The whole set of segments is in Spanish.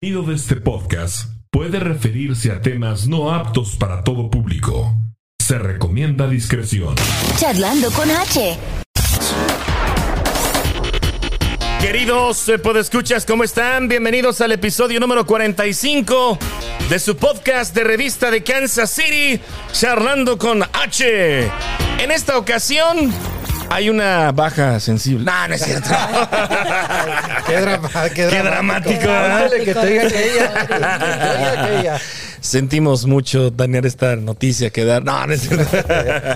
contenido de este podcast puede referirse a temas no aptos para todo público. Se recomienda discreción. Charlando con H. Queridos eh, podescuchas, ¿cómo están? Bienvenidos al episodio número 45 de su podcast de revista de Kansas City, Charlando con H. En esta ocasión hay una baja sensible. No, no es cierto. Qué, drama, qué, Qué dramático, ¿verdad? Ándale, que te diga que ella. Que te diga que ella. Sentimos mucho tener esta noticia que dar. No, no es cierto.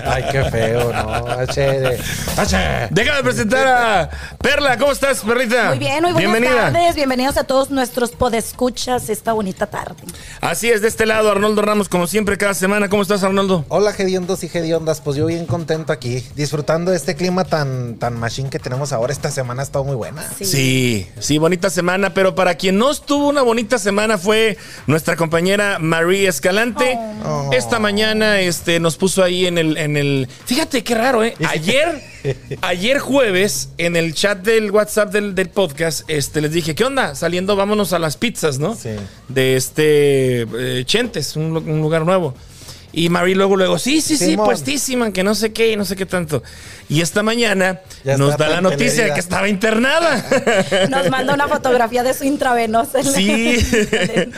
Ay, qué feo, ¿no? H. de- H. Déjame presentar a Perla. ¿Cómo estás, Perlita? Muy bien, muy buenas Bienvenida. tardes. Bienvenidos a todos nuestros podescuchas esta bonita tarde. Así es, de este lado, Arnoldo Ramos, como siempre, cada semana. ¿Cómo estás, Arnoldo? Hola, hediondos y hediondas. Pues yo bien contento aquí, disfrutando de este clima tan, tan machine que tenemos ahora. Esta semana ha estado muy buena. Sí. Sí, sí, bonita semana, pero para quien no estuvo una bonita semana fue nuestra compañera María Escalante. Oh. Esta mañana este, nos puso ahí en el, en el. Fíjate qué raro, ¿eh? Ayer, ayer jueves, en el chat del WhatsApp del, del podcast, este, les dije, ¿qué onda? Saliendo, vámonos a las pizzas, ¿no? Sí. De este eh, Chentes, un, lu- un lugar nuevo. Y Marie luego, luego, sí, sí, sí, Simón. puestísima, que no sé qué, y no sé qué tanto. Y esta mañana Ya nos da la noticia de que estaba internada. Nos manda una fotografía de su intravenosa. en la- Sí.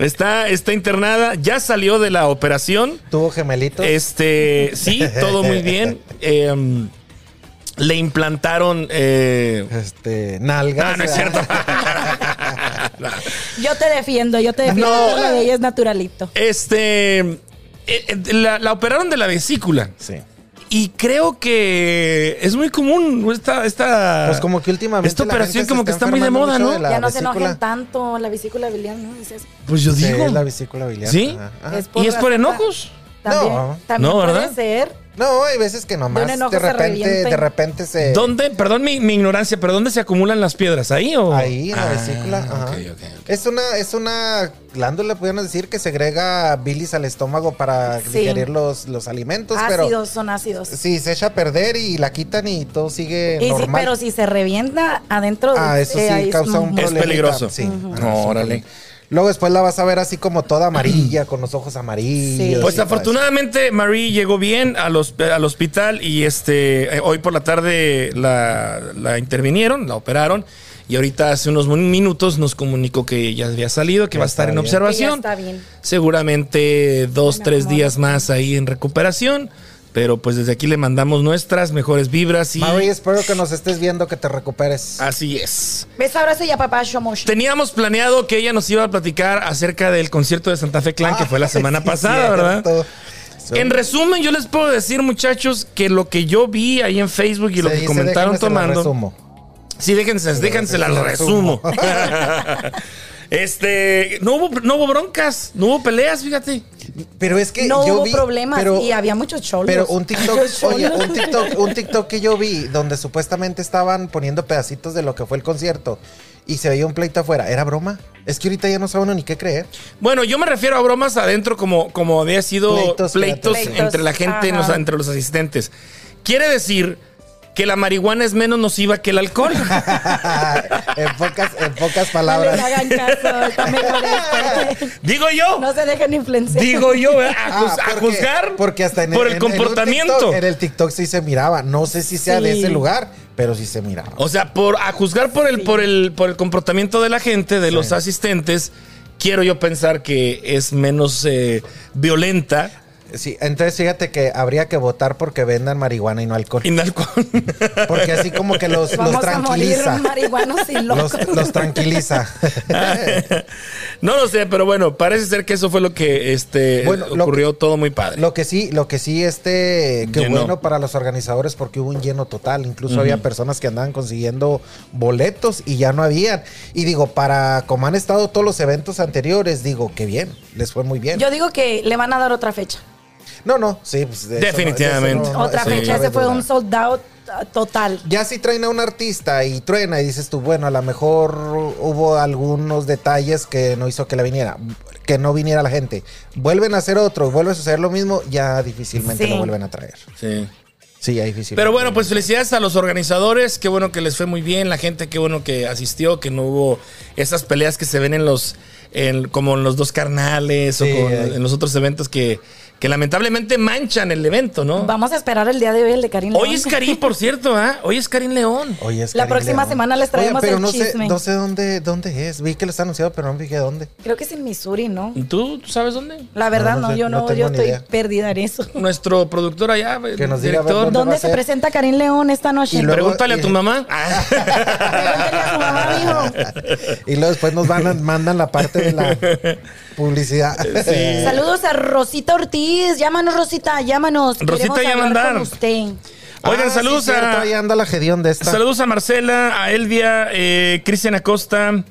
Está, está internada, ya salió de la operación. Tuvo gemelitos. Este, sí, todo muy bien. Eh, le implantaron. eh, Este, nalgas. no, no es cierto. Yo te defiendo, yo te defiendo. No. Todo de ella es naturalito. Este, eh, eh, la, la operaron de la vesícula. Sí. Y creo que es muy común esta. esta Pues como que últimamente Esta operación se como que está está muy de moda, ¿no? de ya no se vesícula. enojen tanto la vesícula biliar, ¿no? Dices, Pues yo Sí, digo. es la vesícula biliar. ¿Sí? Ajá. Ajá. es ¿Y es por enojos? También, No. también No, puede ¿verdad? ser. No, hay veces que nomás De un enojo de repente, de repente se. ¿Dónde? Perdón mi, mi ignorancia, pero ¿dónde se acumulan las piedras? ¿Ahí o? Ahí en la Ah, vesícula. ajá. Es una, es una glándula, podríamos decir, que segrega bilis al estómago para Sí. digerir los, los alimentos, Ácidos, pero son ácidos. sí, se echa a perder y la quitan y todo sigue Y sí, normal. pero si se revienta adentro ah, eso eh, sí es causa un muy- Es problema. peligroso. Sí. Ajá, No, órale. Luego después la vas a ver así como toda amarilla, con los ojos amarillos. Sí. Pues afortunadamente Marie llegó bien al, hosp- al hospital y este eh, hoy por la tarde la, la intervinieron, la operaron y ahorita hace unos min- minutos nos comunicó que ya había salido, que Ya va a estar en bien. Que ya observación. está bien. Seguramente dos, Me tres días más ahí en recuperación. Pero pues desde aquí le mandamos nuestras mejores vibras y. Mary, espero que nos estés viendo, que te recuperes. así es. Beso, abrazo y a papá Shomosh. Teníamos planeado que ella nos iba a platicar acerca del concierto de Santa Fe Clan que fue la semana Sí, pasada, ¿verdad? En resumen, yo les puedo decir, muchachos, que lo que yo vi ahí en Facebook y lo que comentaron se la tomando. resumo. Sí, déjense, déjense la se la resumo. este, no hubo, no hubo broncas, no hubo peleas, fíjate. Pero es que no yo hubo vi, problemas pero- y había muchos cholos. Pero un TikTok, oye, un TikTok, un TikTok que yo vi donde supuestamente estaban poniendo pedacitos de lo que fue el concierto y se veía un pleito afuera. ¿Era broma? Es que ahorita ya no sabe uno ni qué creer. Bueno, yo me refiero a bromas adentro como, como había sido pleitos, entre la gente, en los- entre los asistentes. Quiere decir que la marihuana es menos nociva que el alcohol. en pocas, en pocas No les palabras. hagan caso. Digo yo. No se dejen influenciar. Digo yo, a, Ah, juz- a porque- juzgar porque hasta en por el en comportamiento. TikTok- En el TikTok sí se miraba. No sé si sea de ese lugar, pero sí se miraba. O sea, por a juzgar por el, por el, por el comportamiento de la gente, de los asistentes, quiero yo pensar que es menos eh, violenta Sí, entonces fíjate que habría que votar porque vendan marihuana y no alcohol. y no alcohol. Porque así como que los, los Vamos a morir tranquiliza. marihuanos y locos. Los, los tranquiliza. no lo sé, pero bueno, parece ser que eso fue lo que este Bueno, lo ocurrió todo muy padre. Lo que sí, lo que sí, este, qué Llenó. bueno para los organizadores porque hubo un lleno total. Incluso había personas que andaban consiguiendo boletos y ya no habían. Y digo, para como han estado todos los eventos anteriores, digo, qué bien, les fue muy bien. Yo digo que le van a dar otra fecha. No, no, sí, pues, de eso no- de eso Definitivamente. no- no- otra eso fecha. Ese fue un sold out uh, total. Ya si traen a un artista y truena y dices tú, bueno, a lo mejor hubo algunos detalles que no hizo que la viniera, que no viniera la gente. Vuelven a hacer otro y vuelve a suceder lo mismo, ya difícilmente Sí. lo vuelven a traer. Sí. Sí, hay difícil. Pero bueno, pues felicidades a los organizadores. Qué bueno que les fue muy bien. La gente, qué bueno que asistió, que no hubo esas peleas que se ven en los, en, como en los dos carnales Sí, o con- en los otros eventos que, que lamentablemente manchan el evento, ¿no? Vamos a esperar el día de hoy el de Karim Hoy León. es Karim, por cierto, ¿ah? Hoy es Karim León. Oye, es La próxima León. semana les traemos pero el no chisme. Sé, no sé dónde, dónde es. Vi que lo está anunciado, pero no me fijé dónde. Creo que es en Missouri, ¿no? ¿Y ¿Tú, ¿Tú sabes dónde? La verdad No, no, no sé, yo no yo estoy idea. perdida en eso. Nuestro productor allá, Que nos diga, a ver, director. ¿dónde? va ¿Dónde a se ser? presenta Karim León esta noche? Y luego- Pregúntale a tu mamá. Pregúntale a su mamá, mijo. Y luego después nos van a- mandan la parte de la publicidad. Saludos a Rosita Ortiz. Llámanos, Rosita, llámanos. Rosita ya mandar. Oigan, Ah, saludos sí, a. Ahí anda la gedión de esta. Saludos a Marcela, a Elvia, eh, Cristian Acosta,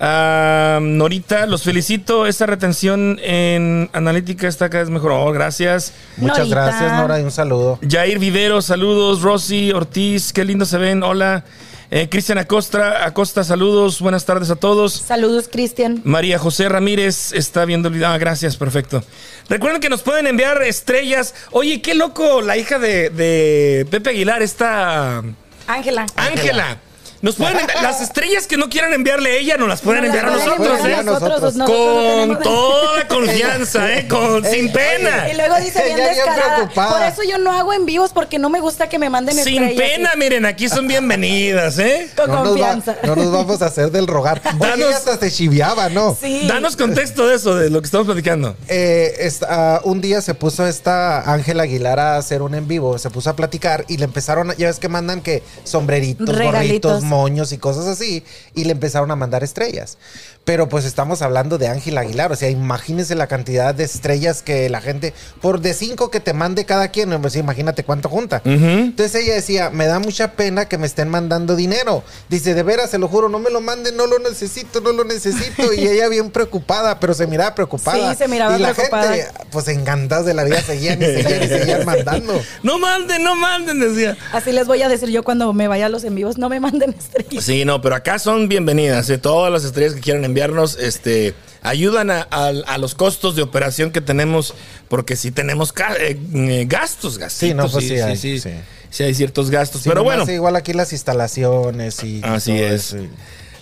a Norita. Los felicito. Esta retención en analítica está cada vez mejor. Oh, gracias. Muchas Norita. gracias, Nora, y un saludo. Jair Vivero, saludos. Rosy Ortiz, qué lindo se ven. Hola. Eh, Cristian Acosta, Acosta, saludos. Buenas tardes a todos. Saludos, Cristian. María José Ramírez está viendo el video. Ah, gracias, perfecto. Recuerden que nos pueden enviar estrellas. Oye, qué loco la hija de, de Pepe Aguilar, esta Ángela. Ángela. Nos pueden enviar- las estrellas que no quieran enviarle a ella, nos las pueden enviar a nosotros, enviar ¿eh? a nosotros, Con toda confianza, ¿eh? Con, sin pena. Y luego dice bien descarada. Por eso yo no hago en vivos porque no me gusta que me manden Sin estrellas. pena, miren, aquí son bienvenidas, ¿eh? Con No nos, va- confianza. no nos vamos a hacer del rogar. Danos- hasta se chiviaba, ¿no? Sí. Danos contexto de eso, de lo que estamos platicando. Eh, ah, un día se puso esta Ángela Aguilar a hacer un en vivo, se puso a platicar y le empezaron, a- ya ves que mandan que sombreritos, Regalitos. gorritos, moños y cosas así, y le empezaron a mandar estrellas. Pero pues estamos hablando de Ángela Aguilar, o sea, imagínense la cantidad de estrellas que la gente, por de cinco que te mande cada quien, pues imagínate cuánto junta. Entonces ella decía, me da mucha pena que me estén mandando dinero. Dice, de veras, se lo juro, no me lo manden, no lo necesito, no lo necesito. Y ella bien preocupada, pero se miraba preocupada. Sí, se miraba y la preocupada. gente, pues encantadas de la vida, seguían y seguían y seguían mandando. No manden, no manden, decía. Así les voy a decir yo cuando me vaya a los en vivos. No me manden estrellas. Sí, no, pero acá son bienvenidas. ¿eh? Todas las estrellas que quieran enviarnos, este, ayudan a, a- a los costos de operación que tenemos, porque sí tenemos ca- eh, eh, gastos, gastos. Sí, no, pues sí hay, sí, sí. sí hay ciertos gastos. Sí, pero bueno, Igual aquí las instalaciones y. Así todo es. eso, y-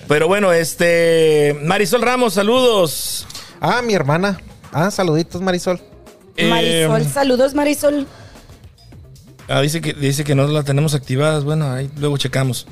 pero bueno, este, Marisol Ramos, saludos. Ah, mi hermana. Ah, saluditos, Marisol. Eh, Marisol, saludos, Marisol. ah, dice que dice que no la tenemos activadas. Bueno, ahí luego checamos.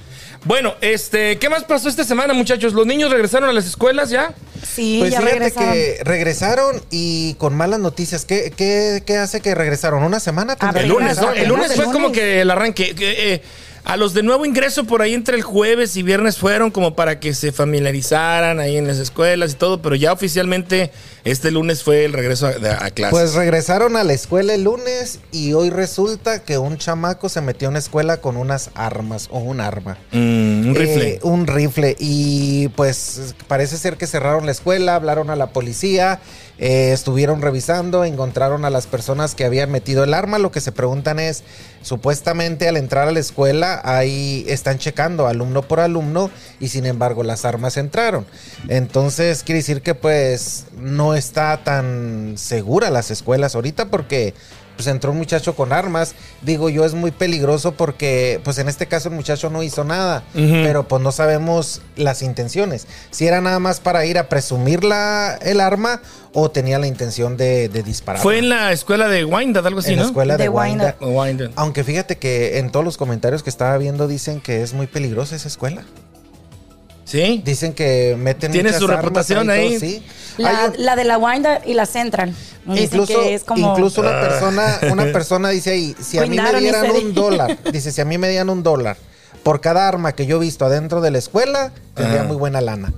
Bueno, este, ¿qué más pasó esta semana, muchachos? ¿Los niños regresaron a las escuelas ya? Sí, Pues ya fíjate regresaron. que regresaron y con malas noticias. ¿Qué, qué, qué hace que regresaron? ¿Una semana? El lunes, ¿no? El lunes fue como que el arranque. que, eh, a los de nuevo ingreso por ahí entre el jueves y viernes fueron como para que se familiarizaran ahí en las escuelas y todo, pero ya oficialmente este lunes fue el regreso a, clases. Pues regresaron a la escuela el lunes y hoy resulta que un chamaco se metió a una escuela con unas armas o un arma. Mm, un rifle. Eh, un rifle. Y pues parece ser que cerraron la escuela, hablaron a la policía, eh, estuvieron revisando, encontraron a las personas que habían metido el arma. Lo que se preguntan es, supuestamente al entrar a la escuela, ahí están checando alumno por alumno y sin embargo las armas entraron. Entonces quiere decir que pues no está tan segura las escuelas ahorita porque pues entró un muchacho con armas. Digo yo, es muy peligroso porque, pues en este caso el muchacho no hizo nada, pero pues no sabemos las intenciones. Si era nada más para ir a presumir la, el arma o tenía la intención de, de disparar. Fue en la escuela de Wyandotte, algo así, En la ¿no? escuela de, De Wyandotte. Wyandotte. Wyandotte. Aunque fíjate que en todos los comentarios que estaba viendo dicen que es muy peligrosa esa escuela. ¿Sí? Dicen que meten Tiene muchas su armas reputación ahí. sí. La, Hay un- la de la Wanda y la Central. Dicen Incluso, que es como... incluso Ah. una persona, una persona dice ahí, si a mí me dieran un dólar, dice, si a mí me dieran un dólar por cada arma que yo he visto adentro de la escuela, tendría Ajá. muy buena lana.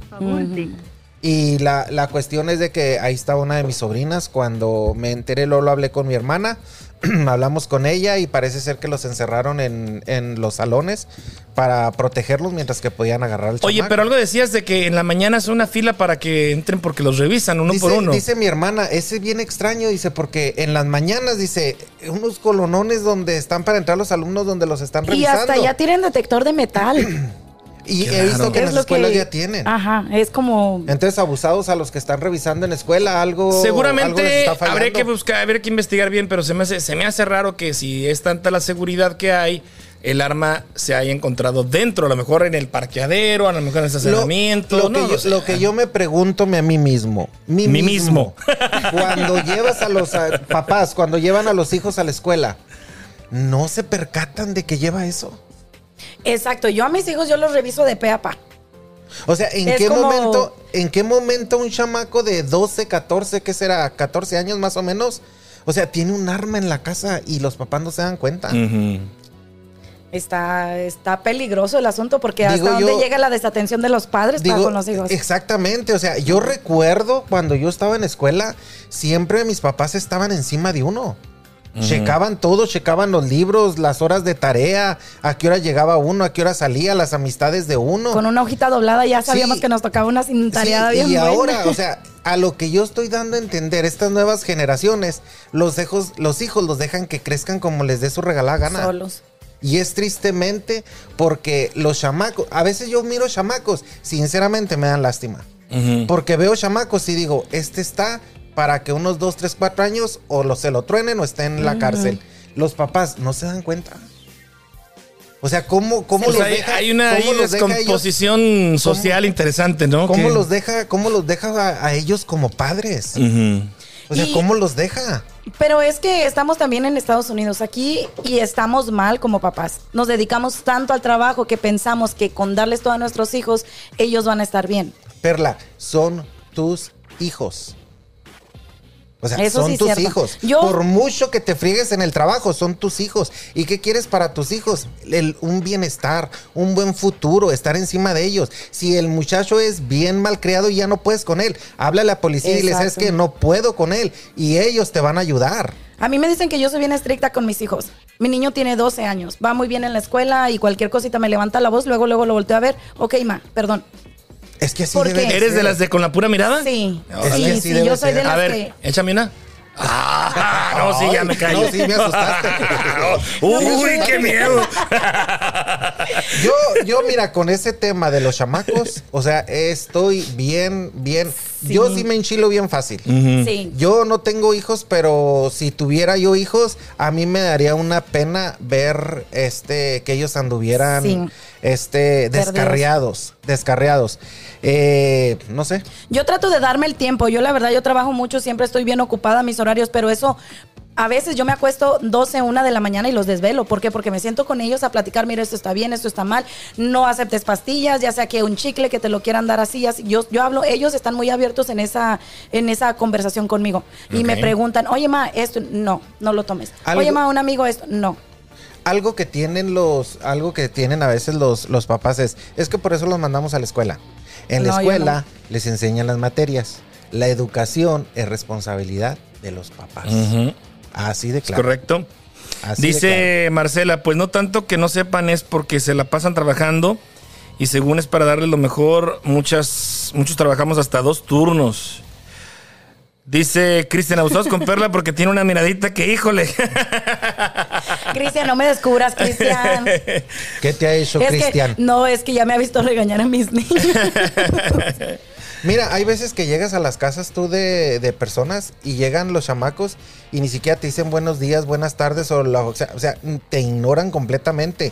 Y la, la cuestión es de que ahí estaba una de mis sobrinas, cuando me enteré, luego lo hablé con mi hermana, hablamos con ella y parece ser que los encerraron en, en los salones para protegerlos mientras que podían agarrar al Oye, chamaco. pero algo decías de que en la mañana es una fila para que entren porque los revisan uno dice, por uno. dice mi hermana, ese es bien extraño, dice, porque en las mañanas, dice, unos colonones donde están para entrar los alumnos, donde los están Y revisando. hasta ya tienen detector de metal. Y he visto que en Es las escuelas que- ya tienen. Ajá, es como... Entonces, abusados a los que están revisando en escuela, algo. algo Seguramente habría que buscar, habría que investigar bien, pero se me hace, se me hace raro que si es tanta la seguridad que hay, el arma se haya encontrado dentro, a lo mejor en el parqueadero, a lo mejor en el estacionamiento. lo no que yo, sé. lo que yo me pregunto a mí mismo. Mí Mí mismo. cuando llevas a los a- papás, cuando llevan a los hijos a la escuela, ¿no se percatan de que lleva eso? Exacto, yo a mis hijos yo los reviso de pe a pa. O sea, ¿en Es qué como- momento, en qué momento un chamaco de 12, 14, qué será, 14 años más o menos? O sea, tiene un arma en la casa y los papás no se dan cuenta. Está, está peligroso el asunto porque Digo hasta yo- dónde llega la desatención de los padres para con los hijos. exactamente, o sea, yo recuerdo cuando yo estaba en escuela, siempre mis papás estaban encima de uno. Checaban todo, checaban los libros, las horas de tarea, a qué hora llegaba uno, a qué hora salía, las amistades de uno. Con una hojita doblada ya sabíamos Sí. que nos tocaba una sin tareada Sí, bien y buena. ahora, o sea, a lo que yo estoy dando a entender, estas nuevas generaciones, los hijos, los hijos los dejan que crezcan como les dé su regalada gana. solos. Y es tristemente porque los chamacos, a veces yo miro chamacos, sinceramente me dan lástima. Porque veo chamacos y digo, este está para que unos 2, 3, 4 años o lo, se lo truenen o esté en la cárcel. Los papás no se dan cuenta. O sea, ¿cómo, cómo Pues los hay, deja? hay una cómo ahí los deja ellos- descomposición social interesante, ¿no? ¿Cómo los deja, cómo los deja a, a ellos como padres? O sea, Y- ¿cómo los deja? Pero es que estamos también en Estados Unidos aquí y estamos mal como papás. Nos dedicamos tanto al trabajo que pensamos que con darles todo a nuestros hijos, ellos van a estar bien. Perla, son tus hijos. O sea, Eso son sí tus cierto. hijos. Yo- Por mucho que te friegues en el trabajo, son tus hijos. ¿Y qué quieres para tus hijos? El- un bienestar, un buen futuro, estar encima de ellos. Si el muchacho es bien malcriado y ya no puedes con él, habla a la policía y le sabes que no puedo con él. Y ellos te van a ayudar. A mí me dicen que yo soy bien estricta con mis hijos. Mi niño tiene 12 años, va muy bien en la escuela y cualquier cosita me levanta la voz, luego luego lo volteo a ver. Ok, ma, perdón. Es que así ¿Por debe qué? ¿Eres ser. de las de con la pura mirada? Sí, Es sí, que así sí, debe yo soy ser. de las A ver, que... échame una. Ah, no, sí, ya me callo. no, sí, me asustaste. Uy, qué miedo. Yo, yo, mira, con ese tema de los chamacos, o sea, estoy bien, bien. Sí. Yo sí me enchilo bien fácil. Sí. Yo no tengo hijos, pero si tuviera yo hijos, a mí me daría una pena ver este que ellos anduvieran Sí. Este descarriados, descarriados. Eh, no sé. Yo trato de darme el tiempo. Yo la verdad, yo trabajo mucho, siempre estoy bien ocupada mis horarios, pero eso a veces yo me acuesto 12, 1 de la mañana y los desvelo. ¿Por qué? Porque me siento con ellos a platicar, mira, esto está bien, esto está mal. No aceptes pastillas, ya sea que un chicle que te lo quieran dar así, así. Yo, yo hablo, ellos están muy abiertos en esa, en esa conversación conmigo. Y me preguntan, oye, ma, esto, no, no lo tomes. Algo- Oye, ma, un amigo, esto, no. Algo que tienen los, algo que tienen a veces los, los papás es, es que por eso los mandamos a la escuela. En la No, escuela no. les enseñan las materias. La educación es responsabilidad de los papás. Así de Es claro. correcto. Así Dice Marcela, pues no tanto que no sepan es porque se la pasan trabajando y según es para darles lo mejor, muchas, muchos trabajamos hasta dos turnos. Dice Cristian, abusados con Perla porque tiene una miradita que, híjole. Cristian, no me descubras, Cristian. ¿Qué te ha hecho Cristian? no, es que ya me ha visto regañar a mis niños. Mira, hay veces que llegas a las casas tú de, de personas y llegan los chamacos y ni siquiera te dicen buenos días, buenas tardes o, la- o sea, o sea, te ignoran completamente.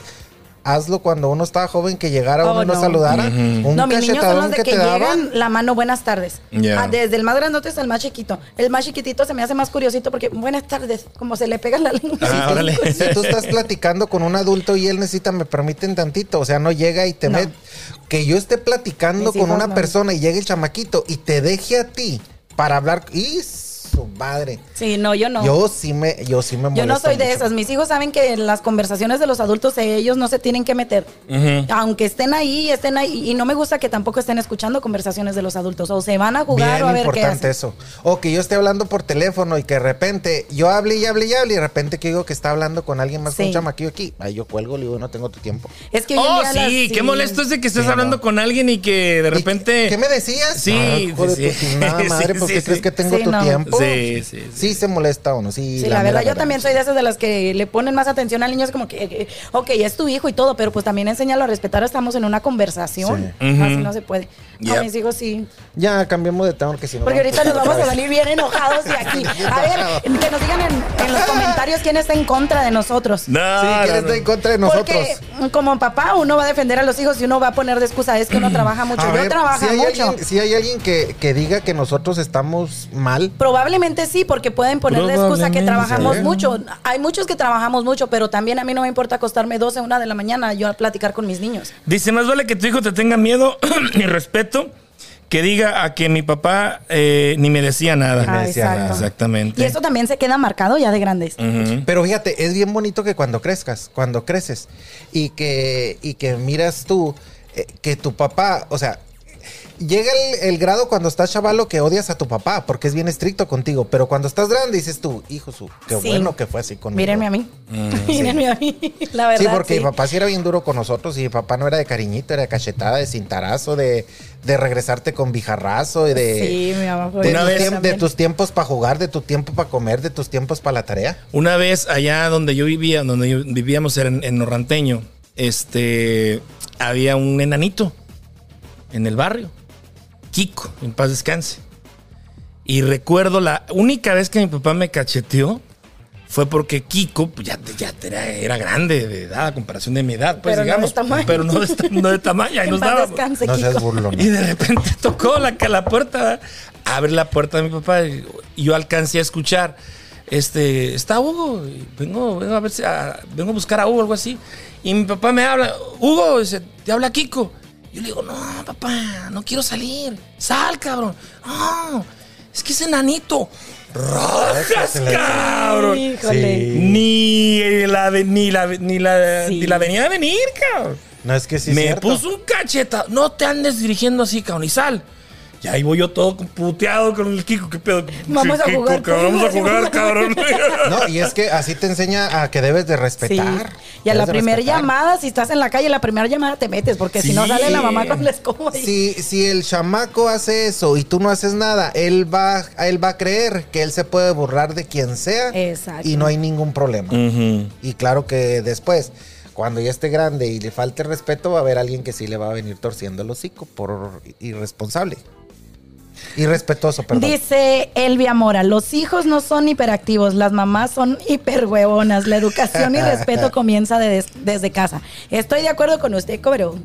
Hazlo cuando uno estaba joven que llegara Oh, uno y no no. saludara. Un no, mis niños son los de que, que, te llegan daban. la mano buenas tardes. Ya. Ah, desde el más grandote hasta el más chiquito. El más chiquitito se me hace más curiosito porque buenas tardes, como se le pega la lengua. Ah. Si tú estás platicando con un adulto y él necesita, me permiten tantito, o sea, no llega y te No. mete. Que yo esté platicando con una no. persona y llegue el chamaquito y te deje a ti para hablar. ¡Y su madre! Sí, no, yo no. Yo sí me, yo sí me Yo no molesto soy de esas. Mis hijos saben que en las conversaciones de los adultos eh, ellos no se tienen que meter. Aunque estén ahí, estén ahí. Y no me gusta que tampoco estén escuchando conversaciones de los adultos. O se van a jugar Bien o a ver qué importante hacen. eso. O que yo esté hablando por teléfono y que de repente yo hable y hable y hable y de repente que digo que está hablando con alguien más con Sí. un chamaquillo aquí. Ay, yo cuelgo, le digo, no tengo tu tiempo. Es que Oh, sí, las- qué molesto es de que estés Sí, hablando no. con alguien y que de ¿Y repente... ¿Qué me decías? Sí, Ah, sí, tu sí. madre, Sí, ¿por qué sí, crees sí. que tengo Sí, tu no. tiempo? Sí, Sí, sí, sí. Sí se molesta uno, sí. Sí, la, verdad, yo también soy de esas de las que le ponen más atención al niño. Es como que, que, ok, es tu hijo y todo, pero pues también enséñalo a respetar. Estamos en una conversación. Sí. Así no se puede. Yep. A mis hijos sí. Ya, cambiemos de tema porque si no... Porque ahorita nos vamos a salir bien enojados de aquí. A ver, que nos digan en, en los comentarios quién está en contra de nosotros. No, Sí, ¿quién no. está en contra de nosotros? Porque como papá uno va a defender a los hijos y uno va a poner de excusa, es que uno trabaja mucho. A Yo ver, trabajo si mucho. Alguien, si hay alguien que, que diga que nosotros estamos mal, Probablemente sí, porque pueden poner de excusa que Probablemente. trabajamos mucho. Hay muchos que trabajamos mucho, pero también a mí no me importa acostarme 12, una de la mañana yo a platicar con mis niños. Dice, más vale que tu hijo te tenga miedo y respeto que diga a que mi papá eh, ni me decía nada. Ah, decía exacto. nada. Exactamente. Y eso también se queda marcado ya de grandes. Pero fíjate, es bien bonito que cuando crezcas, cuando creces y que, y que miras tú eh, que tu papá, o sea, llega el, el grado cuando estás chavalo que odias a tu papá porque es bien estricto contigo, pero cuando estás grande dices tú, hijo su, qué Sí. bueno que fue así conmigo. Mírenme a mí. Mírenme a mí. La verdad. Sí, porque sí. mi papá sí era bien duro con nosotros y mi papá no era de cariñito, era de cachetada, de cintarazo, de, de regresarte con bijarrazo y de, Sí, mi mamá fue de, Una tus vez- de tus tiempos para jugar, de tu tiempo para comer, de tus tiempos para la tarea. Una vez allá donde yo vivía, donde yo vivíamos en, en Norranteño, este, había un enanito en el barrio, Kiko, en paz descanse. Y recuerdo la única vez que mi papá me cacheteó fue porque Kiko pues, ya, ya era, era grande de edad a comparación de mi edad, pues Pero no de digamos, tamaño. pero no de, no de tamaño. ahí En nos descanse, No seas burlón. Y de repente tocó la, la puerta, abre la puerta de mi papá y y yo alcancé a escuchar, este, está Hugo, y vengo, vengo a ver si, a- vengo a buscar a Hugo, algo así. Y mi papá me habla, Hugo, dice, te habla Kiko. Yo le digo, no, papá, no quiero salir, sal, cabrón. No, es que es enanito. ¡Rojas, cabrón! Híjole. Ni la, ni la, ni la, Sí. ni la venía a venir, cabrón. No es que sí. me cierto. puso un cacheta. No te andes dirigiendo así, cabrón, y sal. Y ahí voy yo todo puteado con el Kiko. ¿Qué pedo? Vamos a Kiko, jugar, que vamos a jugar, cabrón. No, y es que así te enseña a que debes de Sí. respetar. Y a la Debes primera llamada, si estás en la calle, la primera llamada te metes, porque si no sale la mamá con la escoba. y- Si, si el chamaco hace eso y tú no haces nada, él va, él va a creer que él se puede burlar de quien sea Exacto. y no hay ningún problema. Y claro que después, cuando ya esté grande y le falte respeto, va a haber alguien que sí le va a venir torciendo el hocico por irresponsable. Irrespetuoso, perdón. Dice Elvia Mora, los hijos no son hiperactivos, las mamás son hiperhuevonas. La educación y respeto comienza de- desde casa. Estoy de acuerdo con usted, pero...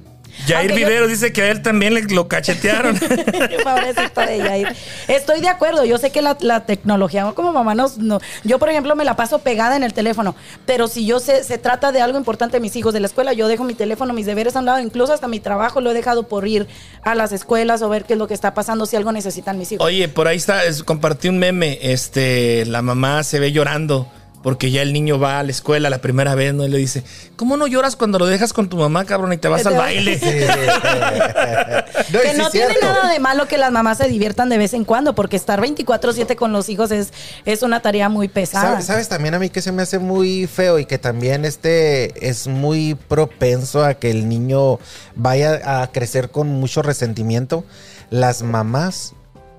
Jair aunque yo- Vivero dice que a él también le lo cachetearon. Pobrecito de Yair. Estoy de acuerdo. Yo sé que la, la tecnología, como mamá, nos, no. Yo, por ejemplo, me la paso pegada en el teléfono. Pero si yo sé, se trata de algo importante, mis hijos de la escuela, yo dejo mi teléfono, mis deberes a un lado, incluso hasta mi trabajo lo he dejado por ir a las escuelas o ver qué es lo que está pasando, si algo necesitan mis hijos. Oye, por ahí está, es- compartí un meme. Este, la mamá se ve llorando porque ya el niño va a la escuela la primera vez, ¿no? Y le dice, ¿cómo no lloras cuando lo dejas con tu mamá, cabrón, y te vas Te al baile? Sí. No, que no tiene cierto. nada de malo que las mamás se diviertan de vez en cuando, porque estar 24-7 con los hijos es, es una tarea muy pesada. ¿Sabes, sabes también a mí que se me hace muy feo y que también este es muy propenso a que el niño vaya a crecer con mucho resentimiento? Las mamás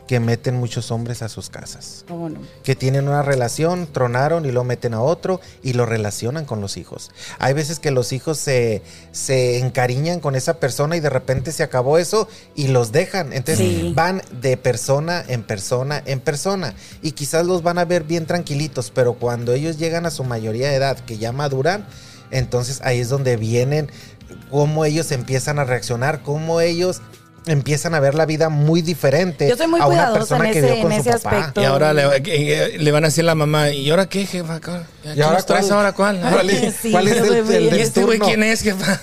que meten muchos hombres a sus casas. ¿Cómo no? que tienen una relación, tronaron y lo meten a otro y lo relacionan con los hijos. Hay veces que los hijos se, se encariñan con esa persona y de repente se acabó eso y los dejan. Entonces Sí. van de persona en persona en persona y quizás los van a ver bien tranquilitos, pero cuando ellos llegan a su mayoría de edad, que ya maduran, entonces ahí es donde vienen cómo ellos empiezan a reaccionar, cómo ellos empiezan a ver la vida muy diferente Yo soy muy a una cuidadosa persona en que vivió con en su papá. aspecto. Y ahora le, le van a decir a la mamá, ¿y ahora qué, jefa? ¿Y ahora cuál? ahora cuál? ¿Cuál es, Sí, cuál es yo el, el del ¿Y este güey quién es, jefa?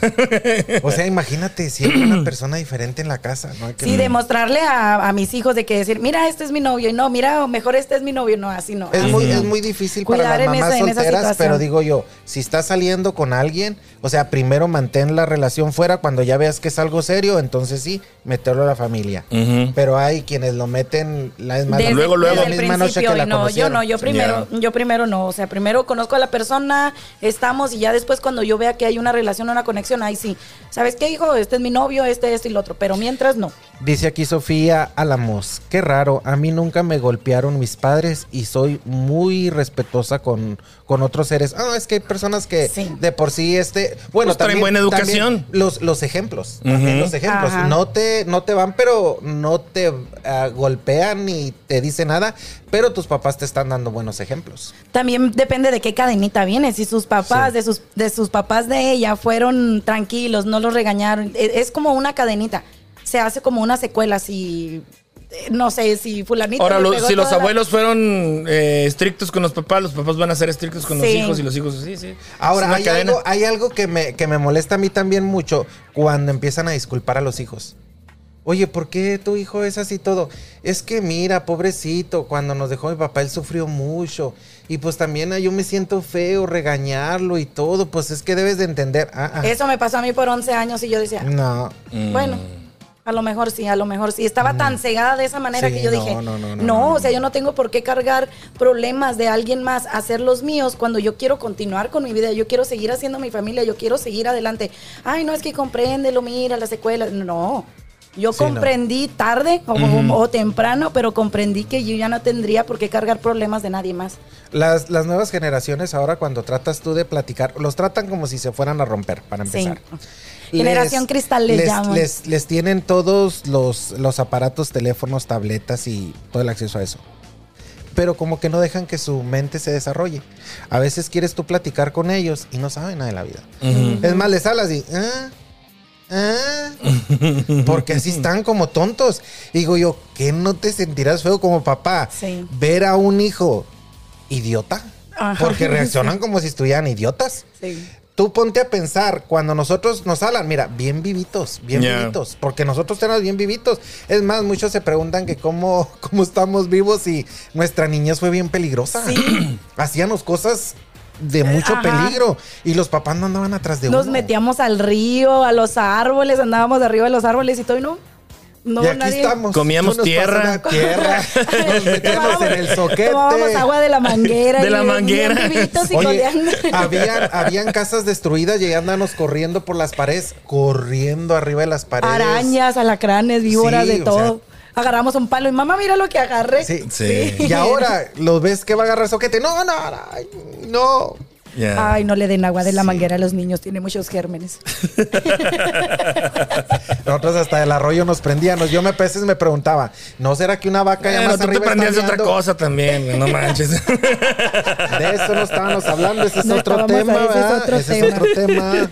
O sea, imagínate si hay una persona diferente en la casa, ¿no? Hay que- Sí, demostrarle a, a mis hijos de que decir, mira, este es mi novio, y no, mira, mejor este es mi novio, no, así no. Es así muy, no. es muy difícil Cuidar para las en mamás esa- en esa solteras, pero digo yo, si estás saliendo con alguien, o sea, primero mantén la relación fuera, cuando ya veas que es algo serio, entonces sí, meterlo a la familia. Pero hay quienes lo meten la, es más, Desde- luego, luego. desde la misma noche que la no, yo no, yo primero, yo primero no, o sea, primero conozco a la persona, estamos y ya después cuando yo vea que hay una relación, una conexión, ahí sí. ¿Sabes qué, hijo? Este es mi novio, este, este y el otro. Pero mientras no. Dice aquí Sofía Álamos, qué raro, a mí nunca me golpearon mis padres y soy muy respetuosa con, con otros seres. Ah, es que hay personas que Sí. de por sí este, bueno, Pues traen buena educación. también los, los ejemplos, también los ejemplos, Ajá. no te no te van, pero no te ah, golpean ni te dicen nada, pero tus papás te están dando buenos ejemplos. También depende de qué cadenita viene. Si sus papás, Sí. de sus, de sus papás de ella fueron tranquilos, no los regañaron. e- Es como una cadenita. Se hace como una secuela. Si eh, no sé si fulanito. Ahora, lo- si los la- abuelos fueron eh, estrictos con los papás, los papás van a ser estrictos con los hijos y los hijos, sí, sí. Ahora, hay cadena. algo, hay algo que, me, que me molesta a mí también mucho cuando empiezan a disculpar a los hijos. Oye, ¿por qué tu hijo es así todo? Es que mira, pobrecito, cuando nos dejó mi papá, él sufrió mucho. Y pues también ah, yo me siento feo regañarlo y todo. Pues es que debes de entender. Ah, ah. Eso me pasó a mí por 11 años y yo decía, No. bueno. A lo mejor sí, a lo mejor sí. Estaba tan cegada de esa manera Sí, que yo no, dije, no, no, no, no, no, o sea, yo no tengo por qué cargar problemas de alguien más, hacer los míos cuando yo quiero continuar con mi vida, yo quiero seguir haciendo mi familia, yo quiero seguir adelante. Ay, no, es que compréndelo, mira, la secuela. No, yo Sí, no. comprendí tarde o, temprano, pero comprendí que yo ya no tendría por qué cargar problemas de nadie más. Las, las nuevas generaciones ahora cuando tratas tú de platicar, los tratan como si se fueran a romper, para Sí. empezar. Generación cristal les llaman. Les, les tienen todos los, los aparatos, teléfonos, tabletas y todo el acceso a eso. Pero como que no dejan que su mente se desarrolle. A veces quieres tú platicar con ellos y no saben nada de la vida. Es más, les hablas y... "Ah, ah", porque así están como tontos. Digo yo, ¿qué no te sentirás feo como papá? Sí. Ver a un hijo idiota. Ajá. Porque reaccionan como si estuvieran idiotas. Sí. Tú ponte a pensar, cuando nosotros nos hablan, mira, bien vivitos, bien vivitos, porque nosotros tenemos bien vivitos. Es más, muchos se preguntan que cómo, cómo estamos vivos y nuestra niñez fue bien peligrosa. Sí. Hacíamos cosas de mucho Ajá. peligro y los papás no andaban atrás de Nos uno. metíamos al río, a los árboles, andábamos de arriba de los árboles y todo, y no. No, y aquí nadie. estamos. Comíamos nos tierra. tierra. Nos metíamos en el soquete. Tomábamos agua de la manguera. De y la manguera. y Oye, habían, habían casas destruidas y andábamos corriendo por las paredes, corriendo arriba de las paredes. Arañas, alacranes, víboras, Sí, de o todo. Agarramos un palo y mamá, mira lo que agarré. Sí. Sí. Y ahora lo ves que va a agarrar soquete. No, no, ay, no. Ya. Ay, no le den agua de la manguera a los niños, tiene muchos gérmenes. Nosotros hasta el arroyo nos prendíamos. Yo me a veces me preguntaba, ¿no será que una vaca ya más tú te arriba está prendías de otra cosa también, no manches. De eso no estábamos hablando, ese es No otro tema, ahí, ese es otro Ese es tema. otro tema.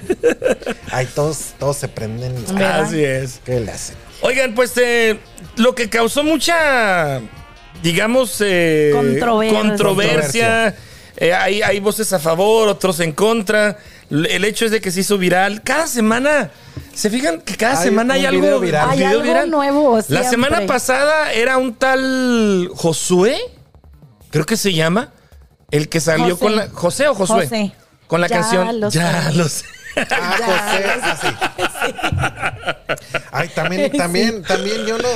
Ay, todos, todos se prenden. ¿Verdad? Así es. ¿Qué le hacen? Oigan, pues eh, lo que causó mucha, digamos, eh, Controversia. controversia, eh, hay, hay voces a favor, otros en contra. El hecho es de que se hizo viral. Cada semana, ¿se fijan que cada Hay semana hay algo viral. Hay algo nuevo La semana pasada era un tal Josué, creo que se llama, el que salió José. con la... ¿José o Josué? José. Con la Ya canción... lo ya sé. lo sé. Ah, José, así. Ay, también, también, también yo no.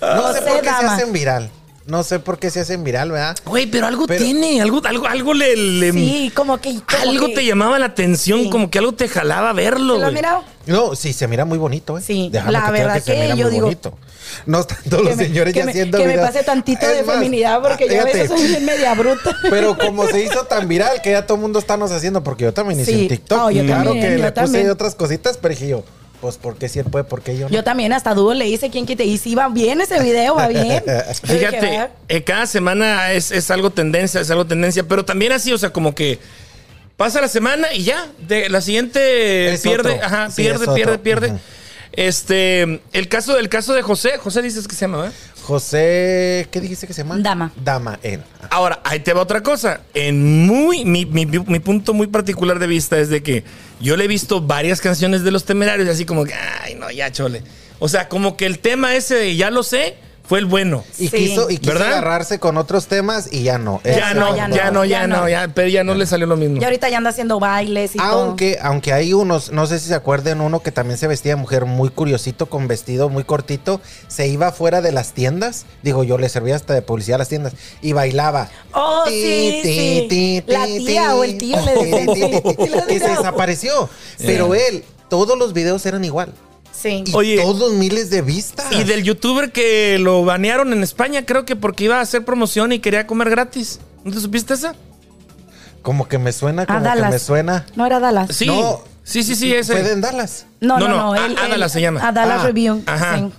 No sé por qué se hacen viral. No sé por qué se hacen viral, ¿verdad? Güey, pero algo Pero- tiene, algo, algo, algo le... le- Sí, como que. como algo que- te llamaba la atención, Sí. como que algo te jalaba verlo, ¿Te lo has mirado? No, sí, se mira muy bonito, ¿eh? Sí, Déjame la que verdad se que mira yo muy digo- bonito. No están todos Que los me- señores que ya me- haciendo Que me pase tantito Es de más, feminidad porque yo a veces soy bien media bruta. Pero como se hizo tan viral que ya todo el mundo estamos haciendo, porque yo también hice Sí. un TikTok. Oh, yo claro también, que yo le puse también. ahí otras cositas, pero dije yo, pues porque si él puede, porque yo no. Yo también hasta dudo le hice quién quite. Y si va bien ese video, va bien. Fíjate, eh, cada semana es, es algo tendencia, es algo tendencia, pero también así, o sea, como que pasa la semana y ya, de la siguiente Es pierde, otro. ajá, Sí, pierde, pierde, pierde. Este, el caso, el caso de José, José dices que se llama, ¿verdad? José, ¿qué dijiste que se llama? Dama. Dama, él. Ahora, ahí te va otra cosa. En muy, mi, mi- mi punto muy particular de vista es de que yo le he visto varias canciones de los temerarios y así como que, ay, no, ya chole. O sea, como que el tema ese de ya lo sé, fue el bueno. Y Sí. quiso, y quiso ¿Verdad? agarrarse con otros temas y ya no. Ya no, ya ya no, no, ya ya no, no. ya, pero ya no le salió lo mismo. Y ahorita ya anda haciendo bailes y todo. Aunque, aunque hay unos, no sé si se acuerdan, uno que también se vestía de mujer muy curiosito, con vestido muy cortito, se iba fuera de las tiendas, digo yo, le servía hasta de publicidad a las tiendas, y bailaba. Oh, sí, sí. La tía o el tío le lo Que se desapareció. Pero él, todos los videos eran igual. Sí. Y Oye. todos miles de vistas. Y del youtuber que lo banearon en España, creo que porque iba a hacer promoción y quería comer gratis. ¿No te supiste esa? Como que me suena, como que Dallas. me suena. No era Dallas. Sí. No. sí, sí, sí, ese. Fue en Dallas. No, No, no, no, no. a- él- él- se llama. Adala Ah, Review. ajá. sí.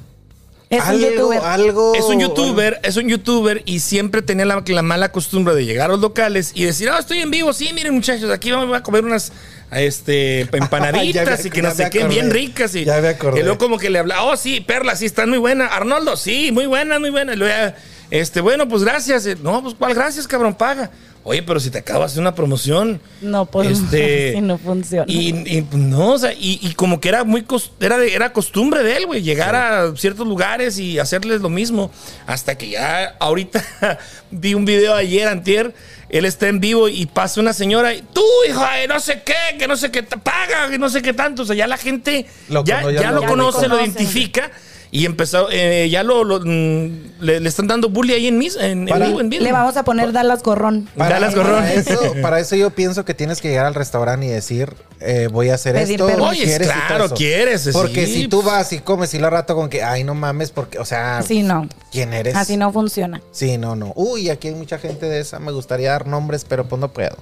Es un algo, youtuber. algo. Es un youtuber, es un youtuber y siempre tenía la, la mala costumbre de llegar a los locales y decir, ah, estoy en vivo, sí, miren muchachos, aquí vamos a comer unas este, empanaditas me- y que no sé qué, bien ricas. Y, Ya me acordé. y luego como que le habla, oh, sí, Perla, sí, están muy buenas. Arnoldo, sí, muy buenas, muy buenas. Y luego ya, este, bueno, pues gracias. Eh, No, pues cuál gracias, cabrón, paga. Oye, pero si te acabas de una promoción. No, pues Este, así no funciona. Y, y, no, o sea, y, y como que era muy cos- era, de- era costumbre de él, güey, llegar a ciertos lugares y hacerles lo mismo. Hasta que ya ahorita vi un video ayer, antier, él está en vivo y pasa una señora y tú, hijo, de no sé qué, que no sé qué, paga, que no sé qué tanto. O sea, ya la gente Lo ya, ya ya lo- lo Ya lo conoce, lo identifica. Y empezó, eh, ya lo, lo, mm, le, le están dando bully ahí en, mis, en, en Para- vivo, en vivo. Le vamos a poner Dallas Gorrón. Dallas Gorrón. Para eso, para eso yo pienso que tienes que llegar al restaurante y decir, eh, voy a hacer Pedir esto. permiso. Oye, ¿quieres? Y todo claro, eso. quieres, Porque sí. si tú vas y comes y lo rato con que, ay, no mames, porque, o sea, Así no. ¿quién eres? Así no funciona. Sí, no, no. Uy, aquí hay mucha gente de esa. Me gustaría dar nombres, pero pues no puedo.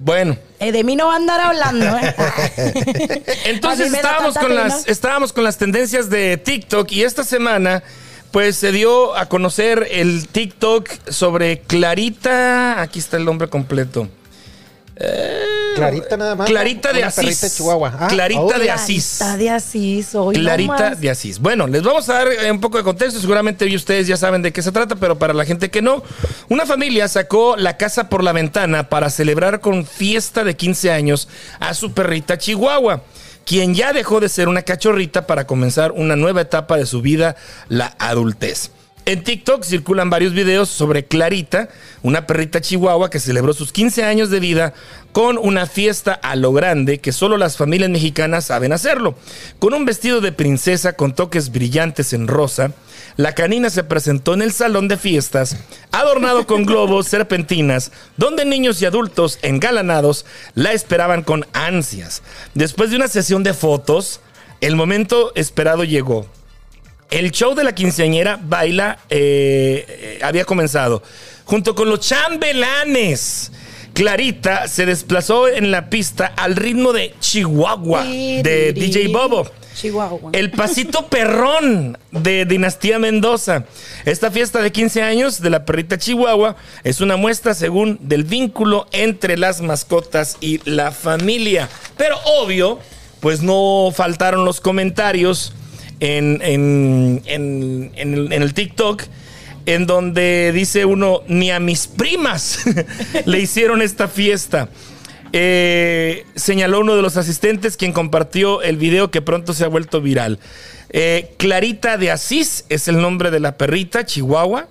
Bueno, Eh, de mí no va a andar hablando, ¿eh? Entonces estábamos con, las, estábamos con las tendencias de TikTok y esta semana pues se dio a conocer el TikTok sobre Clarita, aquí está el nombre completo. Clarita nada más. Clarita de Asís. Chihuahua. Ah, Clarita oh. de Asís. Clarita de Asís. hoy Clarita nomás. de Asís. Bueno, les vamos a dar eh, un poco de contexto. Seguramente ustedes ya saben de qué se trata, pero para la gente que no, una familia sacó la casa por la ventana para celebrar con fiesta de 15 años a su perrita Chihuahua, quien ya dejó de ser una cachorrita para comenzar una nueva etapa de su vida, la adultez. En TikTok circulan varios videos sobre Clarita, una perrita chihuahua que celebró sus 15 años de vida con una fiesta a lo grande que solo las familias mexicanas saben hacerlo. Con un vestido de princesa con toques brillantes en rosa, la canina se presentó en el salón de fiestas, adornado con globos, serpentinas, donde niños y adultos engalanados la esperaban con ansias. Después de una sesión de fotos, el momento esperado llegó. El show de la quinceañera Baila eh, eh, había comenzado. Junto con los chambelanes. Clarita se desplazó en la pista al ritmo de Chihuahua de DJ Bobo. Chihuahua. El pasito perrón de Dinastía Mendoza. Esta fiesta de 15 años de la perrita Chihuahua es una muestra según del vínculo entre las mascotas y la familia. Pero obvio, pues no faltaron los comentarios en, en- en- en el, TikTok. En donde dice uno, ni a mis primas le hicieron esta fiesta. Eh, señaló uno de los asistentes quien compartió el video que pronto se ha vuelto viral. Eh, Clarita de Asís es el nombre de la perrita Chihuahua,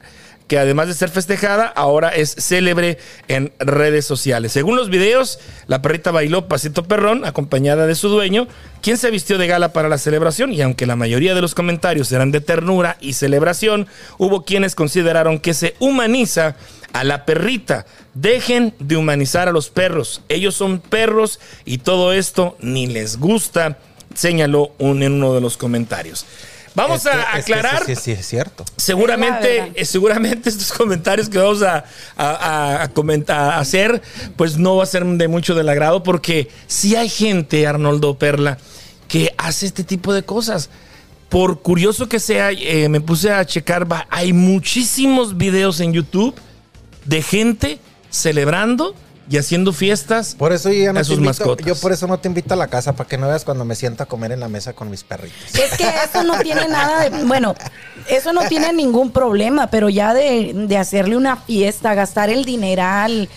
que además de ser festejada, ahora es célebre en redes sociales. Según los videos, la perrita bailó pasito perrón acompañada de su dueño, quien se vistió de gala para la celebración y aunque la mayoría de los comentarios eran de ternura y celebración, hubo quienes consideraron que se humaniza a la perrita. Dejen de humanizar a los perros. Ellos son perros y todo esto ni les gusta, señaló un- en uno de los comentarios. Vamos Es que- a es que aclarar. Sí, sí, sí, es cierto. Seguramente, eh, seguramente estos comentarios que vamos a, a- comentar, a hacer, pues no va a ser de mucho del agrado, porque si hay gente, Arnoldo Perla, que hace este tipo de cosas. Por curioso que sea, eh, me puse a checar, hay muchísimos videos en YouTube de gente celebrando y haciendo fiestas Por eso yo ya no a te sus invito, mascotas. yo por eso no te invito a la casa, para que no veas cuando me siento a comer en la mesa con mis perritos. Es que eso no tiene nada de. Bueno, eso no tiene ningún problema, pero ya de, de hacerle una fiesta, gastar el dineral.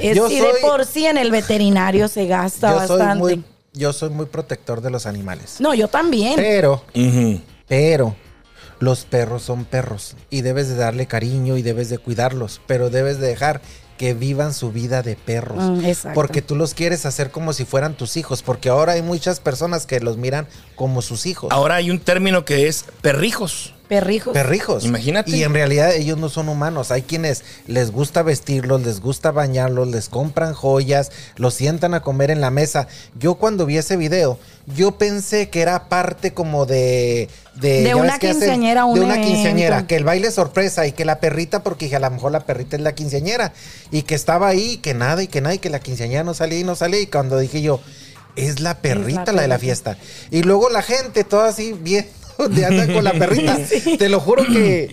Es, Yo y soy- de por sí en el veterinario se gasta Yo soy, bastante. muy, yo soy muy protector de los animales. No, yo también. Pero, pero, Los perros son perros y debes de darle cariño y debes de cuidarlos, pero debes de dejar que vivan su vida de perros. Mm, exacto. Porque tú los quieres hacer como si fueran tus hijos, porque ahora hay muchas personas que los miran como sus hijos. Ahora hay un término que es perrijos. Perrijos. Perrijos. Imagínate. Y en realidad ellos no son humanos. Hay quienes les gusta vestirlos, les gusta bañarlos, les compran joyas, los sientan a comer en la mesa. Yo cuando vi ese video, yo pensé que era parte como de... De una hacen- quinceañera, un De una evento. quinceañera. Que el baile sorpresa y que la perrita, porque dije, a lo mejor la perrita es la quinceañera. Y que estaba ahí, y que nada, y que nada, y que la quinceañera no salía y no salía. Y cuando dije yo, es la perrita la, de la fiesta. Y luego la gente, toda así, bien, de anda con la perrita. Te lo juro que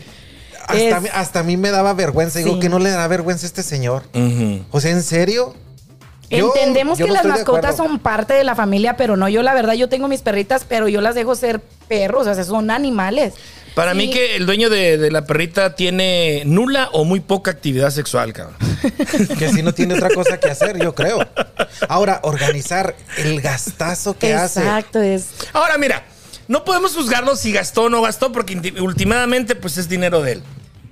hasta, Es- a mí- hasta a mí me daba vergüenza. Digo, Sí. que no le da vergüenza a este señor. O sea, ¿en serio? Yo- Entendemos yo que no las mascotas son parte de la familia, pero no, yo la verdad, yo tengo mis perritas, pero yo las dejo ser perros, o sea, son animales. Para Sí. mí que el dueño de, de la perrita tiene nula o muy poca actividad sexual, cabrón. Que si no tiene otra cosa que hacer, yo creo. Ahora, organizar el gastazo que hace. Exacto, es. Ahora, mira, no podemos juzgarlo si gastó o no gastó, porque últimamente, pues es dinero de él.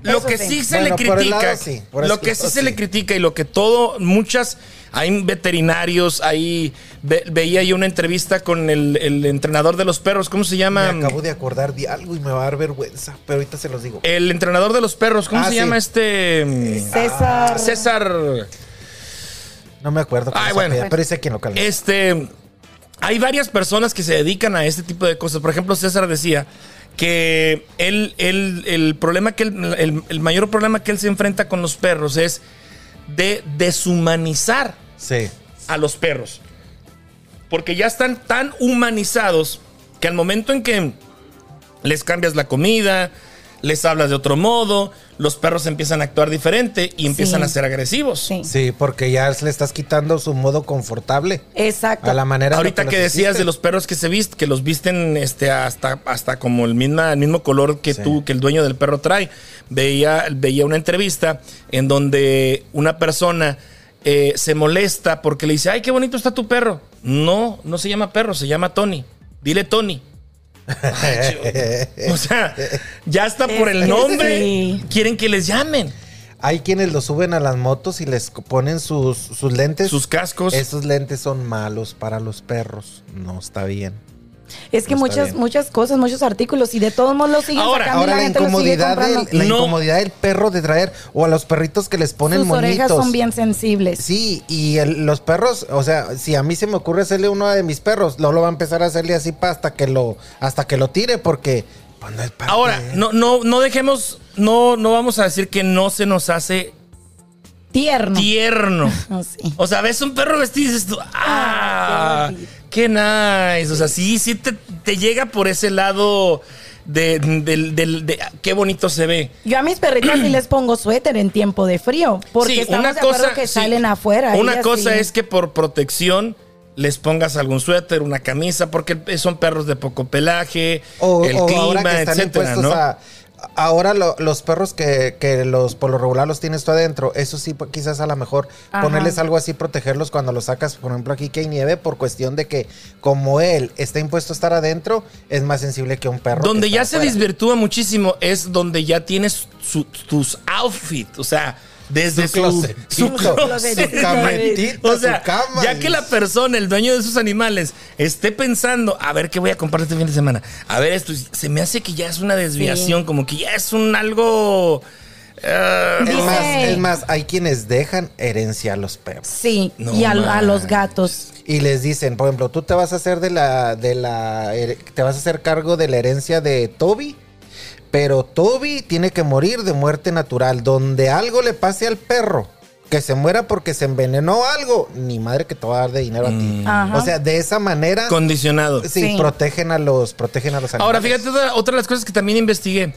Lo Eso que sí. sí se Bueno, le critica, lado sí, por lo ese que sí se sí. le critica y lo que todo, muchas, hay veterinarios, ahí ve- veía yo una entrevista con el, el entrenador de los perros, ¿cómo se Me llama? acabo de acordar de algo y me va a dar vergüenza, pero ahorita se los digo. El entrenador de los perros, ¿cómo Ah, se sí. llama este? César. César. No me acuerdo. Ay, bueno. pero dice quién lo calma. Este, hay varias personas que se dedican a este tipo de cosas. Por ejemplo, César decía que él, él- el problema que él- el, el mayor problema que él se enfrenta con los perros es de deshumanizar Sí. a los perros. Porque ya están tan humanizados que al momento en que les cambias la comida, les hablas de otro modo, los perros empiezan a actuar diferente y empiezan Sí. a ser agresivos. Sí. Sí, porque ya le estás quitando su modo confortable. Exacto. A la manera Ahorita que decías de los perros que se visten, que los visten este hasta, hasta como el, misma, el mismo color que Sí. tú, que el dueño del perro trae. Veía, veía una entrevista en donde una persona eh, se molesta porque le dice, ay, qué bonito está tu perro. No, no se llama perro, se llama Tony. Dile Tony. Ay, o sea, ya hasta por el nombre sí. quieren que les llamen. Hay quienes lo suben a las motos y les ponen sus, sus lentes. Sus cascos. Esos lentes son malos para los perros. No está bien. Es que muchas, bien. muchas cosas, muchos artículos y de todos modos los siguen Ahora- sacando y Ahora la, incomodidad del, la No. incomodidad del perro de traer o a los perritos que les ponen Sus monitos. orejas son bien sensibles. Sí, y el- los perros, o sea, si a mí se me ocurre hacerle uno de mis perros, Lolo va a empezar a hacerle así pa- hasta que lo hasta que lo tire porque pues, no es parte Ahora, no, no, no dejemos, no, no vamos a decir que no se nos hace Tierno. tierno. Oh, sí. O sea, ves un perro vestido y dices tú, ¡ah! ¡Qué nice! O sea, sí, sí te, te llega por ese lado de, del- del- de- qué bonito se ve. Yo a mis perritas sí les pongo suéter en tiempo de frío, porque sí, estamos de acuerdo que sí, salen afuera. Una cosa sí. es que por protección les pongas algún suéter, una camisa, porque son perros de poco pelaje, o, el o clima, ahora que están etcétera, ¿no? a ahora lo- los perros que, que los por lo regular los tienes tú adentro, eso sí pues, quizás a lo mejor Ajá. ponerles algo así protegerlos cuando los sacas, por ejemplo aquí que hay nieve por cuestión de que como él está impuesto a estar adentro, es más sensible que un perro. Donde ya se afuera. desvirtúa muchísimo es donde ya tienes su- tus outfits, o sea, desde Su su, closetito, su su closet. camertita, O sea, su cama. ya que la persona, el dueño de esos animales, esté pensando, a ver qué voy a comprar este fin de semana, a ver esto, se me hace que ya es una desviación, como que ya es un algo... eh, Es más, es más, hay quienes dejan herencia a los perros. Sí, No y a, a los gatos. Y les dicen, por ejemplo, tú te vas a hacer de la, de la, her- te vas a hacer cargo de la herencia de Toby, pero Toby tiene que morir de muerte natural. Donde algo le pase al perro, que se muera porque se envenenó algo, ni madre que te va a dar de dinero a ti. Ajá. O sea, de esa manera, condicionado. sí, Sí. protegen a los, protegen a los animales. Ahora, fíjate, otra, otra de las cosas que también investigué.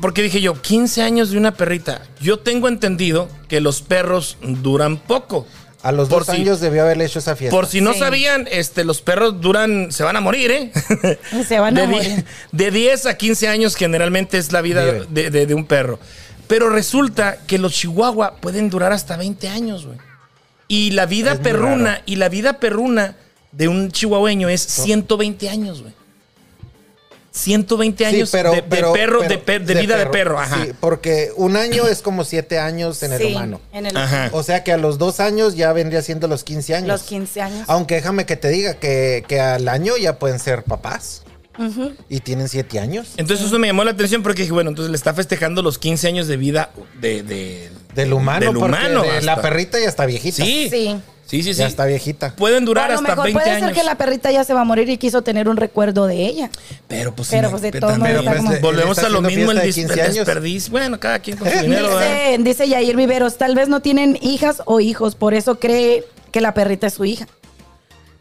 Porque dije yo, 15 años de una perrita. Yo tengo entendido que los perros duran poco. A los por dos si- años debió haberle hecho esa fiesta. Por si no Sí. sabían, este, los perros duran, se van a morir, ¿eh? Se van a de, die- morir. de 10 a 15 años generalmente es la vida de, de- de un perro. Pero resulta que los chihuahua pueden durar hasta 20 años, güey. Y la vida Es perruna, y la vida perruna de un chihuahueño es 120 años, güey. 120 Sí, años pero- de, de pero- perro, pero- de, pe- de vida de perro. Ajá. Sí, porque un año es como siete años en el Sí, humano. En el Ajá. O sea que a los dos años ya vendría siendo los 15 años. Los 15 años. Aunque déjame que te diga que, que al año ya pueden ser papás. Y tienen siete años. Entonces eso me llamó la atención porque dije, bueno, entonces le está festejando los 15 años de vida de... de- Del humano, Del humano. de la perrita ya está viejita. Sí. Sí. Sí, sí, sí. Ya está viejita. Pueden durar hasta mejor 20 puede años. ser que la perrita ya se va a morir y quiso tener un recuerdo de ella. Pero pues, Pero, pues, de pero modos está pues, como- volvemos a lo mismo, el, fiesta de dis- 15 el años. desperdicio. Bueno, cada quien con su dinero. Dice, dice Yair Viveros, tal vez no tienen hijas o hijos, por eso cree que la perrita es su hija.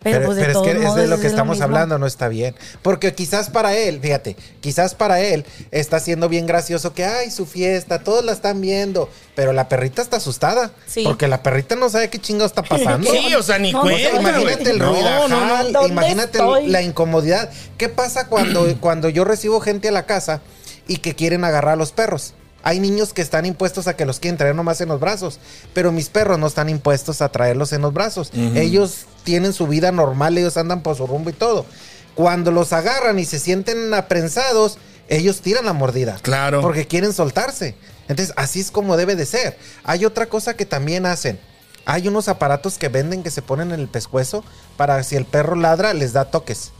Pero, Pero, pues de pero es que es de lo que es estamos hablando, no está bien. Porque quizás para él, fíjate, quizás para él está siendo bien gracioso que, ay, su fiesta, todos la están viendo. Pero la perrita está asustada. Sí. Porque la perrita no sabe qué chingo está pasando. Sí, o sea, ni No, O sea, cuenta, imagínate el No, ruidajal, no, no. ¿Dónde imagínate estoy? la incomodidad. ¿Qué pasa cuando, cuando yo recibo gente a la casa y que quieren agarrar a los perros? Hay niños que están impuestos a que los quieren traer nomás en los brazos, pero mis perros no están impuestos a traerlos en los brazos. Ellos tienen su vida normal, ellos andan por su rumbo y todo. Cuando los agarran y se sienten aprensados, ellos tiran la mordida. Claro. Porque quieren soltarse. Entonces, así es como debe de ser. Hay otra cosa que también hacen. Hay unos aparatos que venden que se ponen en el pescuezo para si el perro ladra, les da toques.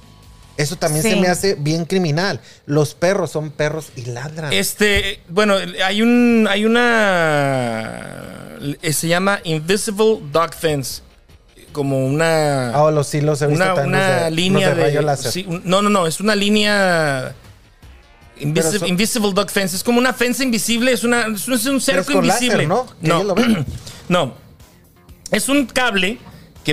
Eso también Sí. se me hace bien criminal. Los perros son perros y ladran. Este, bueno, hay un, hay una, eh, se llama Invisible Dog Fence, como una, Ah, los sí los he visto una, también, una de- línea de rayo de, láser. sí, un- no, no, no, es una línea invisible, son- invisible Dog Fence, es como una fence invisible, es una, es un- es un cerco con láser, invisible, ¿no? Ven. no, es un cable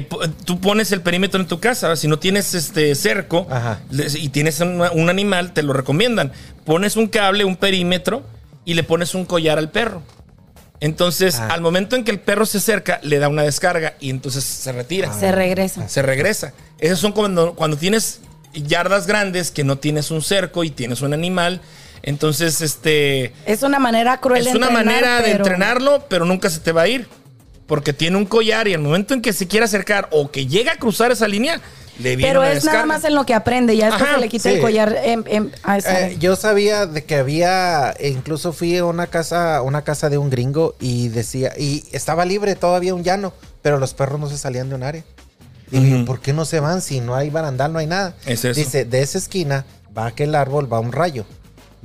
que tú pones el perímetro en tu casa. Si no tienes este cerco Ajá. y tienes un, un animal, te lo recomiendan. Pones un cable, un perímetro y le pones un collar al perro. Entonces, Ah. al momento en que el perro se acerca, le da una descarga y entonces se retira. Se regresa. Se regresa. Esos son cuando, cuando tienes yardas grandes que no tienes un cerco y tienes un animal. Entonces, este. Es una manera cruel Es de una entrenar, manera de entrenarlo, pero nunca se te va a ir. Porque tiene un collar y al momento en que se quiera acercar o que llega a cruzar esa línea, le viene Pero una es nada más en lo que aprende, ya después Ajá, se le quita sí. el collar a esa- Eh, yo sabía de que había, e incluso fui a una casa, una casa de un gringo y decía, y estaba libre todavía un llano, pero los perros no se salían de un área. Y dije, ¿por qué no se van si no hay barandal, no hay nada? Es eso. Dice, de esa esquina va aquel árbol, va un rayo.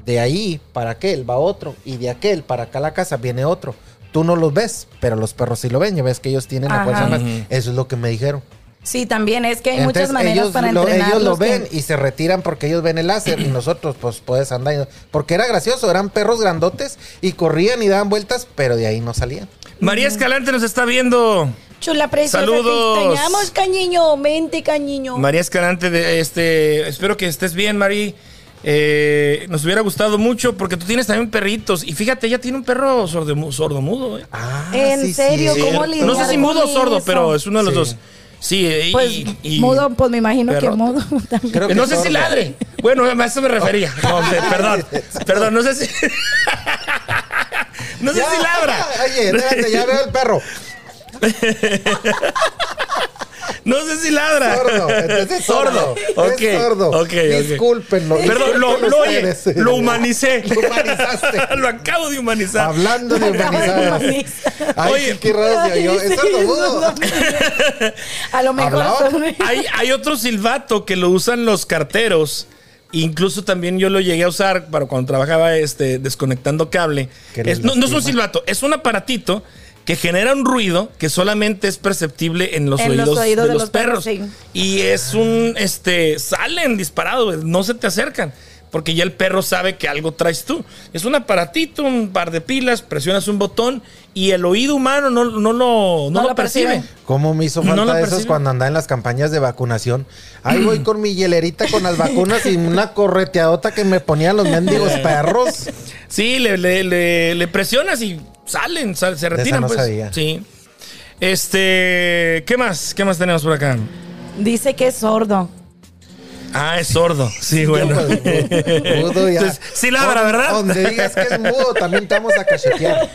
De ahí para aquel va otro. Y de aquel para acá la casa viene otro. Tú no los ves, pero los perros sí lo ven. Ya ves que ellos tienen la fuerza más. Eso es lo que me dijeron. Sí, también es que hay muchas maneras ellos para entrenar. ellos lo ven y se retiran porque ellos ven el láser y nosotros pues puedes andar. Porque era gracioso, eran perros grandotes y corrían y daban vueltas, pero de ahí no salían. María Escalante nos está viendo. Chula preciosa. Saludos. Te extrañamos, cañiño. Mente, cañiño. María Escalante, de este, espero que estés bien, Mari. Eh, nos hubiera gustado mucho porque tú tienes también perritos. Y fíjate, ella tiene un perro sordomu- sordomudo. ¿eh? Ah, ¿En serio? ¿Cómo lidiar No sé si mudo o sordo, eso? pero es uno de los Sí. dos. Sí, eh, y- Pues y- mudo, pues me imagino perro. que mudo también. Creo que no sé si sordo. ladre. Bueno, a eso me refería. No perdón. Perdón, no sé si. no sé Ya, si ladra. Oye, espérate, ya veo el perro. No sé si ladra. Sordo. Entonces es sordo. Ok, Es sordo. ok, ok. Discúlpenlo. Perdón, lo, lo, oye, lo humanicé. Lo humanizaste. lo acabo de humanizar. Hablando de humanizar. Ay, Oye. qué raro oyó. Es sordomudo. A lo mejor hay, hay otro silbato que lo usan los carteros. Incluso también yo lo llegué a usar para cuando trabajaba este, desconectando cable. Es- no, no es un silbato, es un aparatito que genera un ruido que solamente es perceptible en los, En los oídos, de, de los, los perros. perros, sí. Y es un, este, salen disparados, no se te acercan. Porque ya el perro sabe que algo traes tú. Es un aparatito, un par de pilas, presionas un botón y el oído humano no, no lo, no No lo lo percibe. percibe. ¿Cómo me hizo No falta esos percibe. cuando andaba en las campañas de vacunación? Ahí voy con mi hielerita con las vacunas y una correteadota que me ponían los mendigos perros. Sí, le, le- le- le presionas y salen, sal- se esa retiran. no pues. sabía. Sí. Este, ¿qué más? ¿Qué más tenemos por acá? Dice que es sordo. Ah, es sordo. Sí, bueno. Yo, pues, mudo ya. Entonces, sí ladra, ¿verdad? Donde digas que es mudo, también te vamos a cachetear.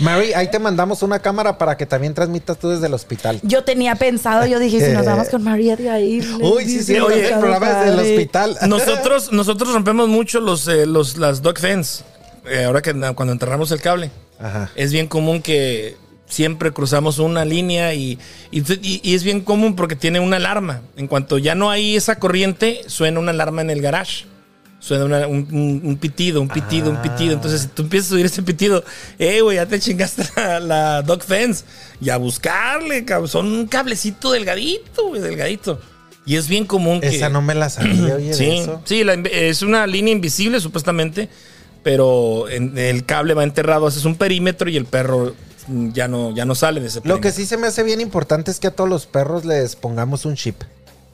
Mary, ahí te mandamos una cámara para que también transmitas tú desde el hospital. Yo tenía pensado, yo dije, si nos vamos con María de ahí. Uy, sí, sí, oye, oye, el programa desde el hospital. nosotros, nosotros rompemos mucho los, eh, los, las dog fence. Eh, ahora que cuando enterramos el cable. Ajá. Es bien común que siempre cruzamos una línea y, y, y- es bien común porque tiene una alarma. En cuanto ya no hay esa corriente, suena una alarma en el garage. Suena una- un, un- un pitido, un pitido, un pitido. Entonces, si tú empiezas a oír ese pitido, eh, güey, ya te chingaste la, la dog fence. Y a buscarle, cabrón. Son un cablecito delgadito, güey, delgadito. Y es bien común que. Esa no me la sabía, oye, de Sí, eso. sí la es una línea invisible supuestamente, pero en- el cable va enterrado, haces un perímetro y el perro mm, ya no, ya no sale de ese Lo que perímetro. sí se me hace bien importante es que a todos los perros les pongamos un chip.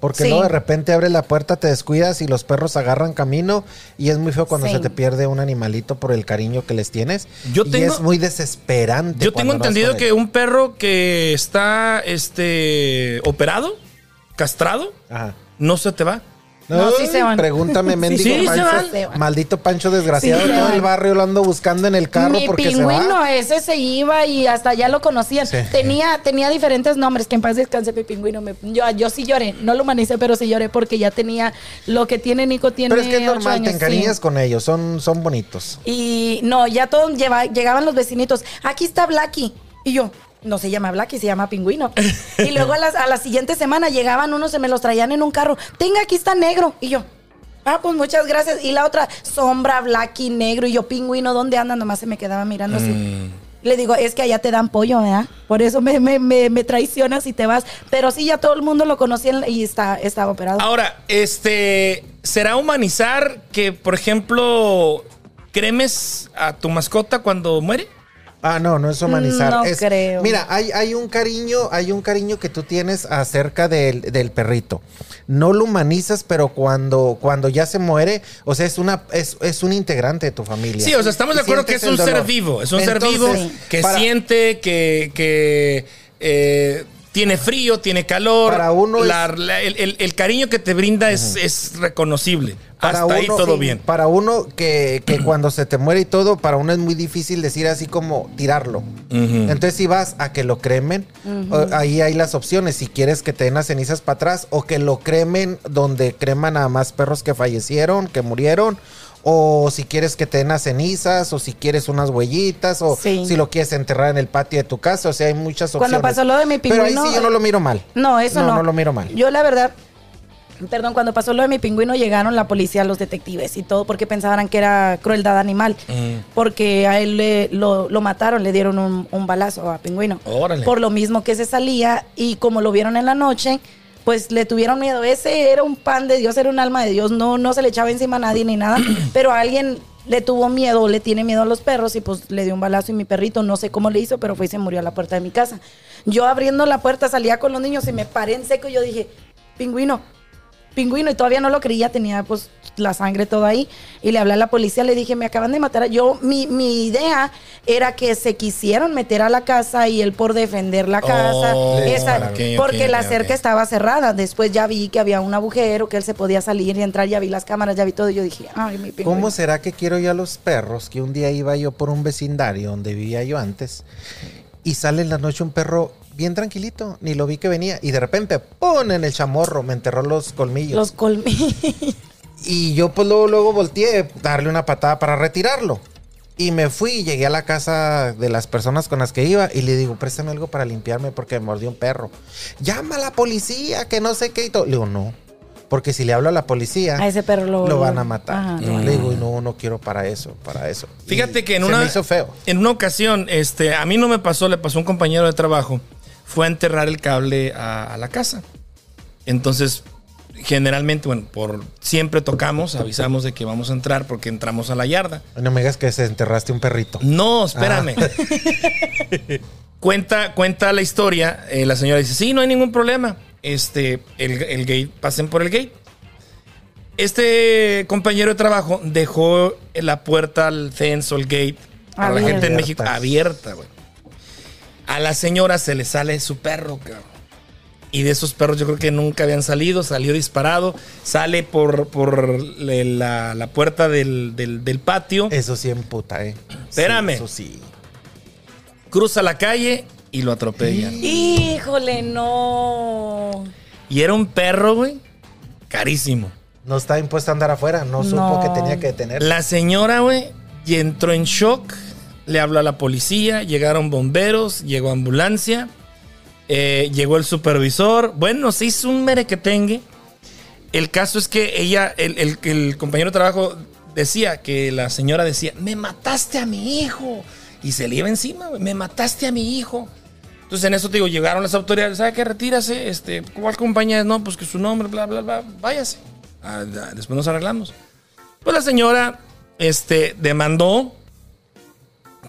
Porque Sí. luego de repente abres la puerta, te descuidas y los perros agarran camino y es muy feo cuando Sí. se te pierde un animalito por el cariño que les tienes. Yo y tengo- es muy desesperante. Yo tengo entendido que un perro que está este operado, castrado, Ajá. no se te va. No, sí se van. Pregúntame, mendigo Sí, se Pancho. van. Se van. Maldito Pancho desgraciado. Sí, se todo van. el barrio lo ando buscando en el carro Mi porque se pingüino, va. ese se iba y hasta ya lo conocían. Sí. Tenía, tenía diferentes nombres, que en paz descanse mi pingüino. Me- yo, yo sí lloré, no lo humanicé, pero sí lloré porque ya tenía lo que tiene Nico, tiene Pero es que es ocho normal, te años, encariñas sí. con ellos, son, son bonitos. Y no, ya todos lleva- llegaban los vecinitos. Aquí está Blacky. Y yo, no se llama Blacky, se llama Pingüino. y luego a la, a la siguiente semana llegaban unos, se me los traían en un carro. Tenga, aquí está negro. Y yo, ah, pues muchas gracias. Y la otra, sombra, Blacky, negro. Y yo, Pingüino, ¿dónde anda? Nomás se me quedaba mirando así. Mm. Le digo, es que allá te dan pollo, ¿verdad? Por eso me, me, me, me traicionas y te vas. Pero sí, ya todo el mundo lo conocía y está, estaba operado. Ahora, este, ¿será humanizar que, por ejemplo, cremes a tu mascota cuando muere? Ah, no, no es humanizar. No es- creo. Mira, hay, hay un cariño, hay un cariño que tú tienes acerca del, del perrito. No lo humanizas, pero cuando, cuando ya se muere, o sea, es una, es, es un integrante de tu familia. Sí, o sea, estamos de acuerdo que es un ser vivo. Es un ser vivo que para- siente, que, que eh, tiene frío, tiene calor. Para uno La- es- la- el, el- el cariño que te brinda es, es reconocible. Para Hasta ahí uno- todo sí, bien. Para uno que, que cuando se te muere y todo, para uno es muy difícil decir así como tirarlo. Entonces si vas a que lo cremen, ahí hay las opciones. Si quieres que te den las cenizas para atrás o que lo cremen donde creman a más perros que fallecieron, que murieron. O si quieres que te den las cenizas, o si quieres unas huellitas, o Sí. si lo quieres enterrar en el patio de tu casa. O sea, hay muchas opciones. Cuando pasó lo de mi Pero ahí pingüino, sí yo no lo miro mal. No, eso no. No, no lo miro mal. Yo la verdad, perdón, cuando pasó lo de mi pingüino llegaron la policía, los detectives y todo porque pensaban que era crueldad animal. Porque a él le- lo, lo mataron, le dieron un, un balazo a pingüino. Órale. Por lo mismo que se salía y como lo vieron en la noche, pues le tuvieron miedo. Ese era un pan de Dios, era un alma de Dios. No, no se le echaba encima a nadie ni nada, pero a alguien le tuvo miedo, le tiene miedo a los perros y pues le dio un balazo y mi perrito, no sé cómo le hizo, pero fue y se murió a la puerta de mi casa. Yo abriendo la puerta salía con los niños y me paré en seco y yo dije, pingüino, pingüino y todavía no lo creía, tenía pues la sangre todo ahí y le hablé a la policía, le dije, me acaban de matar. Yo, mi, mi idea era que se quisieron meter a la casa y él por defender la casa, Oh, esa- porque la cerca estaba cerrada. Después ya vi que había un agujero, que él se podía salir y entrar, ya vi las cámaras, ya vi todo y yo dije, ay, mi pingüino. ¿Cómo será que quiero yo a los perros? Que un día iba yo por un vecindario donde vivía yo antes y sale en la noche un perro bien tranquilito, ni lo vi que venía y de repente ¡pum! en el chamorro me enterró los colmillos. Los colmillos. Y yo pues luego, luego volteé darle una patada para retirarlo. Y me fui y llegué a la casa de las personas con las que iba y le digo, préstame algo para limpiarme porque me mordió un perro. Llama a la policía, que no sé qué y todo. Le digo, no. Porque si le hablo a la policía, A ese perro lo, lo van a matar. Ajá, lo le a digo, no, no quiero para eso, para eso. Fíjate Y que en se una, me hizo feo. en una ocasión, este, a mí no me pasó, le pasó a un compañero de trabajo, fue a enterrar el cable a, a la casa. Entonces, generalmente, bueno, por siempre tocamos, avisamos de que vamos a entrar porque entramos a la yarda. No me digas que se enterraste un perrito. No, espérame. Ah. cuenta, cuenta la historia. eh, la señora dice: Sí, no hay ningún problema. Este, el, el gate, pasen por el gate. Este compañero de trabajo dejó la puerta al fence o el gate para la Abierta. gente en México Abierta. abierta, güey. A la señora se le sale su perro, cabrón. Y de esos perros yo creo que nunca habían salido, salió disparado, sale por, por la, la puerta del, del- del patio, Eso sí emputa, eh. Espérame. Sí, eso sí. cruza la calle y lo atropellan. Híjole, no. Y era un perro, güey, carísimo. No está impuesto a andar afuera, no supo No. que tenía que detener. La señora, güey, y entró en shock, le habló a la policía, llegaron bomberos, llegó ambulancia, eh, llegó el supervisor. Bueno, se hizo un merequetengue. El caso es que ella, el, el- compañero de trabajo decía que la señora decía, me mataste a mi hijo. Y se le iba encima, me mataste a mi hijo. Entonces en eso te digo, llegaron las autoridades, ¿sabe qué? Retírase, este, ¿cuál compañía? No, pues que su nombre, bla, bla, bla, váyase. Ah, después nos arreglamos. Pues la señora este, demandó,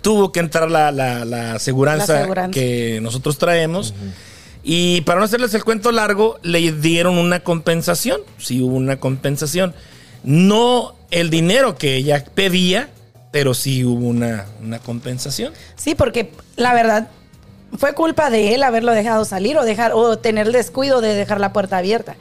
tuvo que entrar la, la, la aseguranza La aseguranza. que nosotros traemos. Y para no hacerles el cuento largo, le dieron una compensación. Sí hubo una compensación. No el dinero que ella pedía, pero sí hubo una, una compensación. Sí, porque la verdad fue culpa de él haberlo dejado salir o dejar o tener el descuido de dejar la puerta abierta.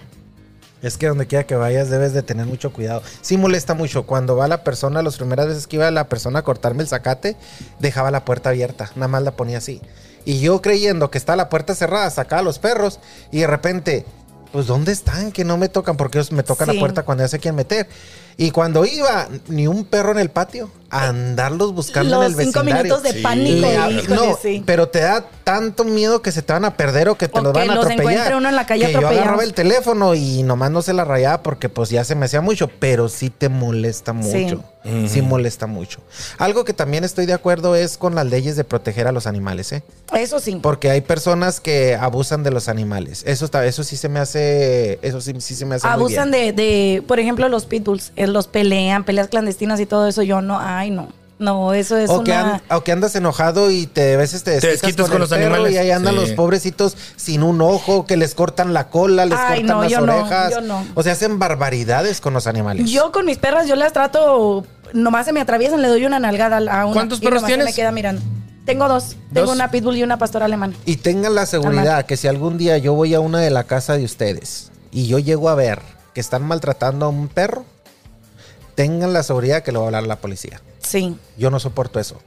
Es que donde quiera que vayas debes de tener mucho cuidado. Sí molesta mucho. Cuando va la persona, las primeras veces que iba la persona a cortarme el zacate, dejaba la puerta abierta. Nada más la ponía así. Y yo creyendo que está la puerta cerrada, sacaba a los perros y de repente, pues ¿dónde están? Que no me tocan porque ellos me tocan Sí. la puerta cuando ya se quieren meter. Y cuando iba, ni un perro en el patio, a andarlos buscando Los en el cinco vecindario. minutos de Sí. pánico. Le hab- híjole, no, sí. pero te da tanto miedo que se te van a perder o que te O los que van a los atropellar. encuentre uno en la calle que yo agarraba el teléfono y nomás no se la rayaba porque pues ya se me hacía mucho, pero sí te molesta mucho. Sí, molesta mucho. Algo que también estoy de acuerdo es con las leyes de proteger a los animales, ¿eh? Eso sí. Porque hay personas que abusan de los animales. Eso está, eso sí se me hace, eso sí, sí se me hace muy Abusan bien. de, de, por ejemplo, los pitbulls. eh, Los pelean, peleas clandestinas y todo eso. Yo no, ay, no. No, eso es o, que una... an- o que andas enojado y te a veces te desquitas, desquitas con los perro animales. y ahí andan Sí. los pobrecitos sin un ojo, que les cortan la cola, les Ay, cortan no, las yo no, orejas. yo no. O sea, hacen barbaridades con los animales. Yo con mis perras, yo las trato, nomás se me atraviesan, le doy una nalgada a una. ¿Cuántos y perros se tienes? me queda mirando. Tengo dos. Tengo ¿Dos? una pitbull y una pastora alemana. Y tengan la seguridad que si algún día yo voy a una de la casa de ustedes y yo llego a ver que están maltratando a un perro, tengan la seguridad que lo va a hablar la policía. Sí. Yo no soporto eso.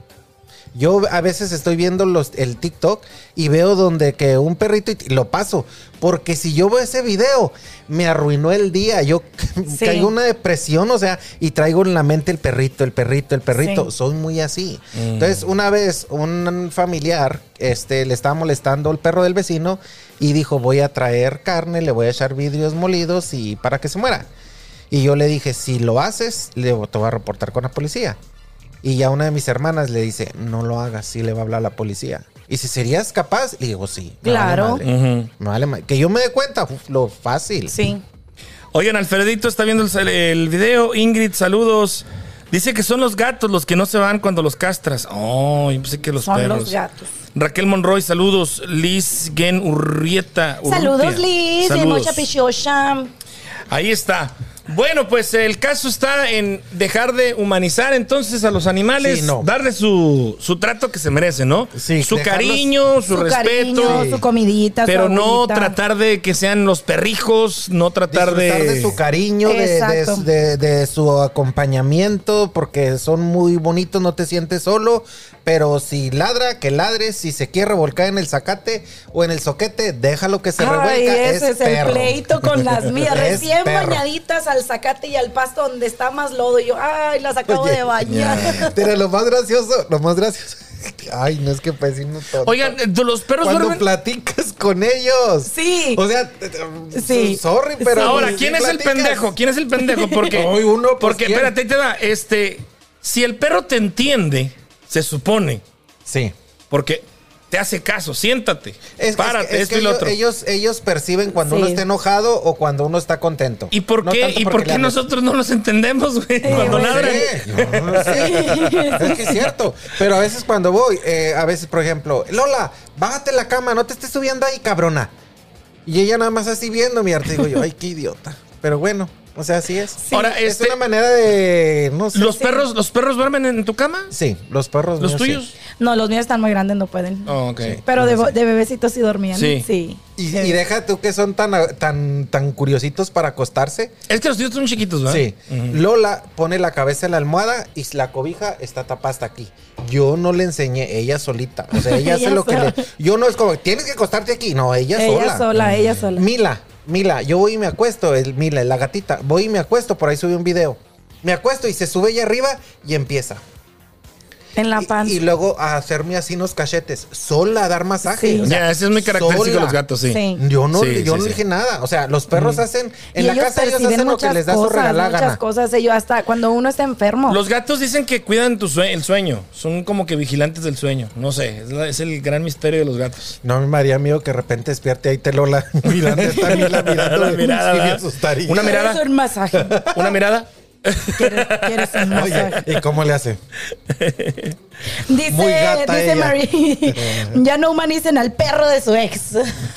Yo a veces estoy viendo los, el TikTok y veo donde que un perrito y lo paso. Porque si yo veo ese video, me arruinó el día. Yo Sí. caigo una depresión, o sea, y traigo en la mente el perrito, el perrito, el perrito. Sí. Soy muy así. Entonces, una vez un familiar este, le estaba molestando el perro del vecino y dijo, voy a traer carne, le voy a echar vidrios molidos y para que se muera. Y yo le dije, si lo haces, le te voy a reportar con la policía. Y ya una de mis hermanas le dice, no lo hagas, sí le va a hablar a la policía. Y si serías capaz, le digo, sí. me vale Claro. madre, Ujú. me vale madre. Que yo me dé cuenta, uf, lo fácil. Sí. Oigan, Alfredito está viendo el, el video. Ingrid, saludos. Dice que son los gatos los que no se van cuando los castras. Oh, yo pensé que los Son perros. los gatos. Raquel Monroy, saludos. Liz Gen Urrieta. Urrutia. Saludos, Liz. Saludos. Mocha Pichosha. Ahí está. Bueno, pues el caso está en dejar de humanizar entonces a los animales, Sí, no. darle su, su trato que se merece, ¿no? Sí, su dejarlos- cariño, su, Su respeto. cariño, su comidita, su Pero no tratar de que sean los perrijos, no tratar Disfrutar de... de su cariño, de, de- Exacto. de- de su acompañamiento, porque son muy bonitos, no te sientes solo. Pero si ladra, que ladre. Si se quiere revolcar en el zacate o en el soquete, déjalo que se Ay, revuelca. ese es, perro. el pleito con las mías. Recién perro. bañaditas al zacate y al pasto donde está más lodo. Y yo, ay, las acabo Oye, de bañar. Pero lo más gracioso, lo más gracioso. Ay, no es que no tonto. Oigan, eh, los perros cuando duermen... platicas con ellos. Sí. O sea, Sí. sorry, pero. Ahora, sí ¿quién es el pendejo? ¿Quién es el pendejo? Porque, Ay, uno, pues, porque ¿quién? espérate, te va. Este, si el perro te entiende, se supone, Sí. porque te hace caso, siéntate, Es, párate, es que- es esto que y lo ellos, otro. ellos, ellos perciben cuando Sí. uno está enojado o cuando uno está contento. ¿Y por No qué, ¿y porque por qué nosotros no los entendemos, güey? cuando güey. ladran. Sí, no, sí. Es que es cierto. Pero a veces cuando voy, eh, a veces, por ejemplo, Lola, bájate la cama, no te estés subiendo ahí, cabrona. Y ella nada más así viendo mi arte. Digo yo, ay, qué idiota. Pero bueno, O sea, así es. Ahora, es este, una manera de. No sé. ¿los perros, los perros duermen en tu cama? Sí, los perros. ¿Los míos, sí. tuyos? No, los míos están muy grandes, no pueden. Oh, ok. Pero de, bo- de bebecitos sí dormían. Sí. Sí. Y, y deja tú que son tan, tan, tan curiositos para acostarse. Es que los tuyos son chiquitos, ¿verdad? Sí. Lola pone la cabeza en la almohada y la cobija está tapada hasta aquí. Yo no le enseñé, ella solita. O sea, ella hace lo que sola. le. Yo no es como, tienes que acostarte aquí. No, ella, Ella sola. sola, ella sola. Mila, Mila, yo voy y me acuesto. El, Mila, la gatita. Voy y me acuesto. Por ahí subí un video. Me acuesto y se sube ella arriba y empieza. En la Y- panza. Y, luego a hacerme así unos cachetes. Sola a dar masaje. Sí. O sea, Ya, ese es muy característico de los gatos, sí. Sí. Yo no, Sí, yo sí, no sí. dije nada. O sea, los perros hacen. En Y la ellos casa ellos hacen lo que muchas les da su cosas, regalada muchas gana. cosas. Ellos hasta cuando uno está enfermo. Los gatos dicen que cuidan tu sue- el sueño. Son como que vigilantes del sueño. No sé, es, la- es el gran misterio de los gatos. No me haría miedo que de repente despierte ahí te Lola mirando mirando. La mirada, asustaría. Una mirada. ¿Quieres un masaje? ¿Una mirada? ¿Quieres, quieres un masaje? Oye, ¿y cómo le hace? Dice, Muy gata dice ella. Marie, ya no humanicen al perro de su ex.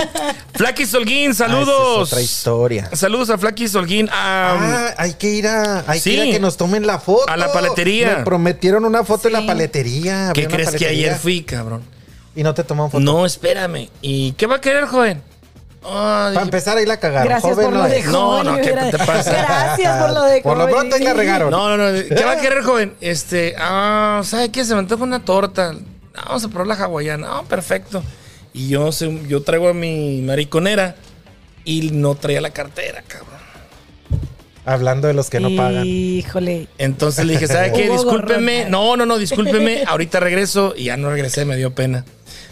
Flaky Solguín, Ah, saludos. es otra historia. Saludos a Flaky Solguín. Ah, Ah, hay que ir a, hay sí. que ir a que nos tomen la foto. A la paletería. Me prometieron una foto en Sí. la paletería. ¿Qué crees que ayer fui, cabrón? Y no te toman foto. No, espérame. ¿Y qué va a querer, joven? Ah, Para empezar ahí la cagaron. Gracias Joven por lo no de. No, joven, no, ¿qué te pasa? Gracias por lo de Por lo joven. pronto ahí la regaron. No, no, no. ¿Qué va a querer, joven? Este, ah, ¿sabe qué? Se me antoja una torta. Vamos a probar la hawaiana. Ah, perfecto. Y yo, yo traigo a mi mariconera y no traía la cartera, cabrón. Hablando de los que no pagan. Híjole. Entonces le dije, ¿sabe qué? Discúlpeme. No, no, no, discúlpeme. Ahorita regreso y ya no regresé, me dio pena.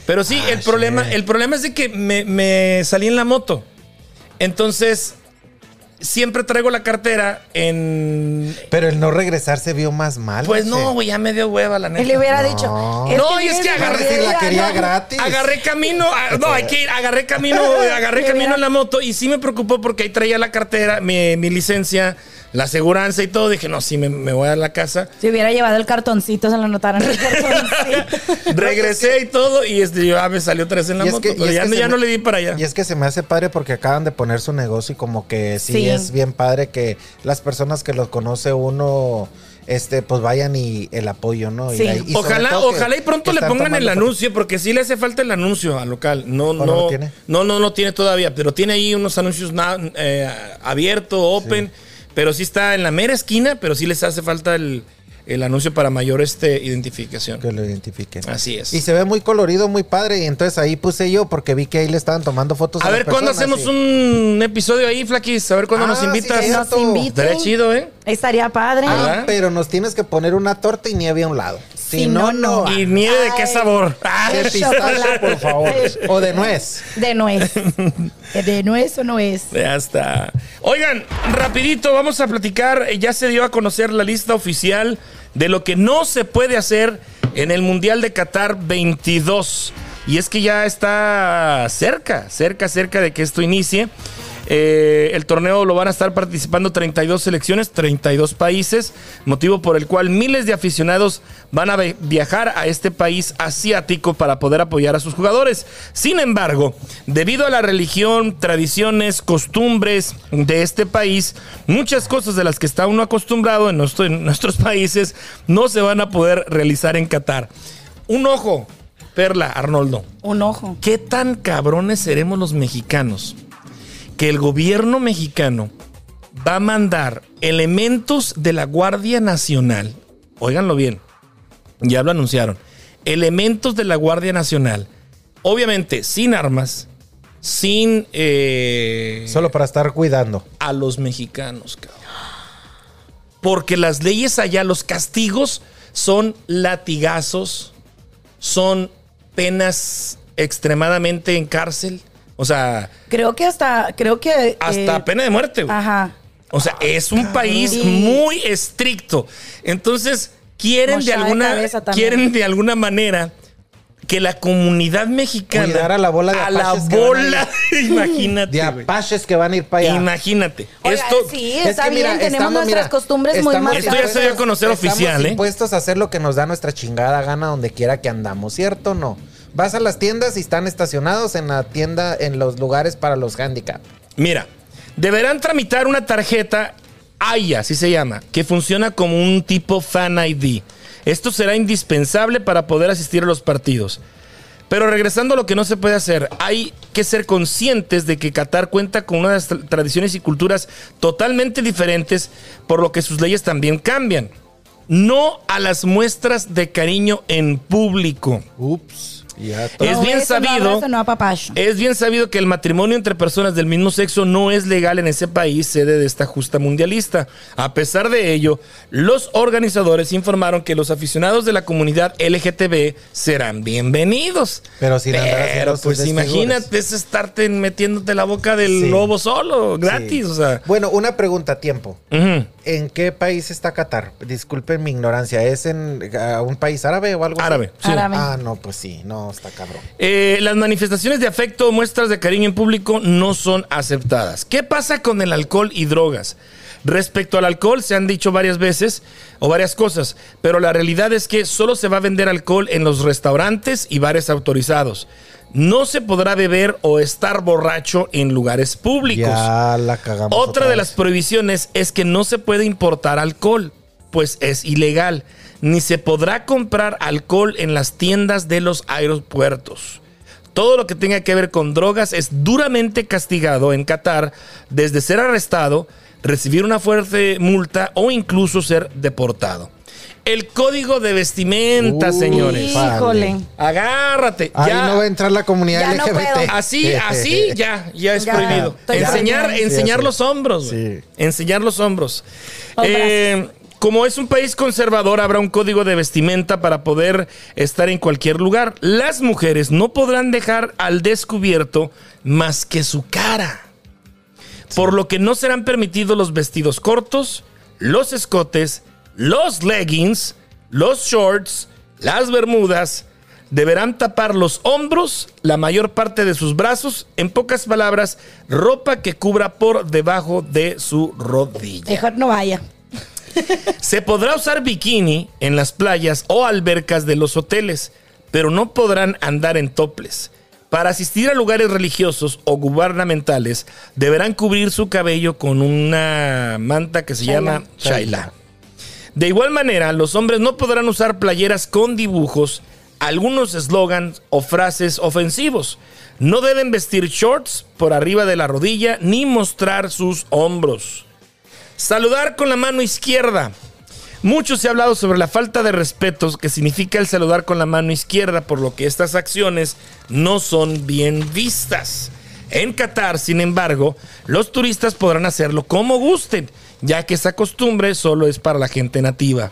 Pero sí, el problema, el problema es de que me, me salí en la moto. Entonces, siempre traigo la cartera en. Pero el no regresar se vio más mal. Pues no, güey, ya me dio hueva, la neta. Él le hubiera No. dicho. No, y es que agarré- Si la quería no. gratis. Agarré camino, ah, no, hay que ir, agarré camino, agarré camino en la moto y sí me preocupó porque ahí traía la cartera, mi, mi licencia, la aseguranza y todo. Dije, no, sí, me, me voy a la casa. Si hubiera llevado el cartoncito, se lo notaron el cartoncito. Regresé y todo y este, yo, ah, me salió otra vez en la Y es que- pero ya, no- se ya me- no le di para allá. Y es que se me hace padre porque acaban de poner su negocio y como que sí, Sí. es bien padre que las personas que los conoce uno, este, pues vayan y el apoyo, ¿no? Y Sí. Ojalá, ojalá y pronto le pongan el anuncio, porque sí le hace falta el anuncio al local. No, no, no lo tiene? no, no, no tiene todavía, pero tiene ahí unos anuncios eh, abierto, open, pero sí está en la mera esquina, pero sí les hace falta el, el anuncio para mayor este, identificación. Que lo identifiquen. Así es. Y se ve muy colorido, muy padre. Y entonces ahí puse yo porque vi que ahí le estaban tomando fotos. A ver, ¿cuándo hacemos y- un episodio ahí, Flaquis? A ver cuándo Ah, nos sí, invitas. Nos inviten. Estaría chido, ¿eh? Estaría padre. Ah, pero nos tienes que poner una torta y nieve a un lado. Si, Si no, no, no. Y nieve de qué sabor. Ah, De chocolate. por favor. O de nuez. De nuez. De nuez o no es. Ya está. Oigan, rapidito, vamos a platicar. Ya se dio a conocer la lista oficial de lo que no se puede hacer en el Mundial de Qatar 22. Y es que ya está cerca, cerca, cerca de que esto inicie. Eh, el torneo lo van a estar participando 32 selecciones, 32 países, motivo por el cual miles de aficionados van a vi- viajar a este país asiático para poder apoyar a sus jugadores. Sin embargo, debido a la religión, tradiciones, costumbres de este país, muchas cosas de las que está uno acostumbrado en, nuestro- en nuestros países no se van a poder realizar en Qatar. Un ojo, Perla, Arnoldo. Un ojo. ¿Qué tan cabrones seremos los mexicanos? Que el gobierno mexicano va a mandar elementos de la Guardia Nacional. Óiganlo bien. Ya lo anunciaron. Elementos de la Guardia Nacional. Obviamente sin armas, sin eh, Solo para estar cuidando. a los mexicanos, cabrón. Porque las leyes allá, los castigos son latigazos, son penas extremadamente en cárcel. O sea, Creo que hasta, creo que. hasta eh, pena de muerte. güey. Ajá. O sea, es un país muy estricto. Entonces, quieren de de alguna también. quieren de alguna manera que la comunidad mexicana Cuidar a la bola de a la que bola, imagínate. De apaches que van a ir para allá. Imagínate. Oiga, Esto sí, Es está que mira, bien. Tenemos estamos, nuestras mira, costumbres muy estamos marcadas. Esto ya se dio a conocer estamos oficial, ¿eh? impuestos a hacer lo que nos da nuestra chingada gana donde quiera que andamos, ¿cierto o no? Vas a las tiendas y están estacionados en la tienda, en los lugares para los handicap. Mira, deberán tramitar una tarjeta AYA, así se llama, que funciona como un tipo Fan ID. Esto será indispensable para poder asistir a los partidos. Pero regresando a lo que no se puede hacer, hay que ser conscientes de que Qatar cuenta con unas tra- tradiciones y culturas totalmente diferentes, por lo que sus leyes también cambian. No a las muestras de cariño en público. Ups. Ya Es No bien sabido- no. Es bien sabido que el matrimonio entre personas del mismo sexo no es legal en ese país, sede de esta justa mundialista. A pesar de ello, los organizadores informaron que los aficionados de la comunidad LGTB serán bienvenidos. Pero haciendo Pero pues desfigures. imagínate es estarte metiéndote la boca del Sí. lobo solo, gratis, Sí. o sea. Bueno, una pregunta, tiempo. ujú. ¿En qué país está Qatar? Disculpen mi ignorancia. ¿Es en un país árabe o algo así? Árabe, sí. Árabe. Ah, no, pues sí, no, está cabrón. Eh, las manifestaciones de afecto o muestras de cariño en público no son aceptadas. ¿Qué pasa con el alcohol y drogas? Respecto al alcohol, se han dicho varias veces o varias cosas, pero la realidad es que solo se va a vender alcohol en los restaurantes y bares autorizados. No se podrá beber o estar borracho en lugares públicos. Ya la cagamos. Otra de vez. las prohibiciones es que no se puede importar alcohol, pues es ilegal, ni se podrá comprar alcohol en las tiendas de los aeropuertos. Todo lo que tenga que ver con drogas es duramente castigado en Qatar, desde ser arrestado, recibir una fuerte multa o incluso ser deportado. El código de vestimenta, Uy, señores. Híjole. Agárrate. Ahí ya. no va a entrar la comunidad no LGBT. Así, así, ya, ya es Ya, prohibido. Enseñar, enseñar Sí, los hombros. Sí. Enseñar los hombros. Eh, como es un país conservador, habrá un código de vestimenta para poder estar en cualquier lugar. Las mujeres no podrán dejar al descubierto más que su cara. Por lo que no serán permitidos los vestidos cortos, los escotes, los leggings, los shorts, las bermudas. Deberán tapar los hombros, la mayor parte de sus brazos, en pocas palabras, ropa que cubra por debajo de su rodilla. Mejor no vaya. Se podrá usar bikini en las playas o albercas de los hoteles, pero no podrán andar en toples. Para asistir a lugares religiosos o gubernamentales, deberán cubrir su cabello con una manta que se Shaila. llama shaila. De igual manera, los hombres no podrán usar playeras con dibujos, algunos eslogans o frases ofensivos. No deben vestir shorts por arriba de la rodilla ni mostrar sus hombros. Saludar con la mano izquierda. Mucho se ha hablado sobre la falta de respeto que significa el saludar con la mano izquierda, por lo que estas acciones no son bien vistas. En Qatar, sin embargo, los turistas podrán hacerlo como gusten, ya que esa costumbre solo es para la gente nativa.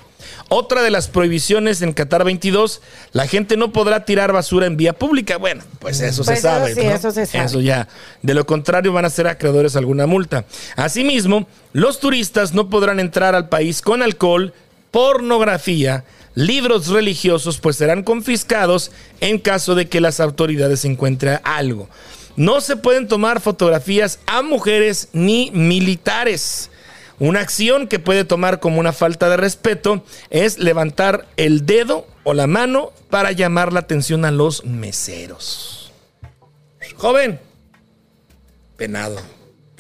Otra de las prohibiciones en Qatar 22, la gente no podrá tirar basura en vía pública. Bueno, pues eso Pues se eso sabe. sí, ¿no? eso se sabe. Eso ya. De lo contrario, van a ser acreedores alguna multa. Asimismo, los turistas no podrán entrar al país con alcohol, pornografía, libros religiosos, pues serán confiscados en caso de que las autoridades encuentren algo. No se pueden tomar fotografías a mujeres ni militares. Una acción que puede tomar como una falta de respeto es levantar el dedo o la mano para llamar la atención a los meseros. Joven, penado.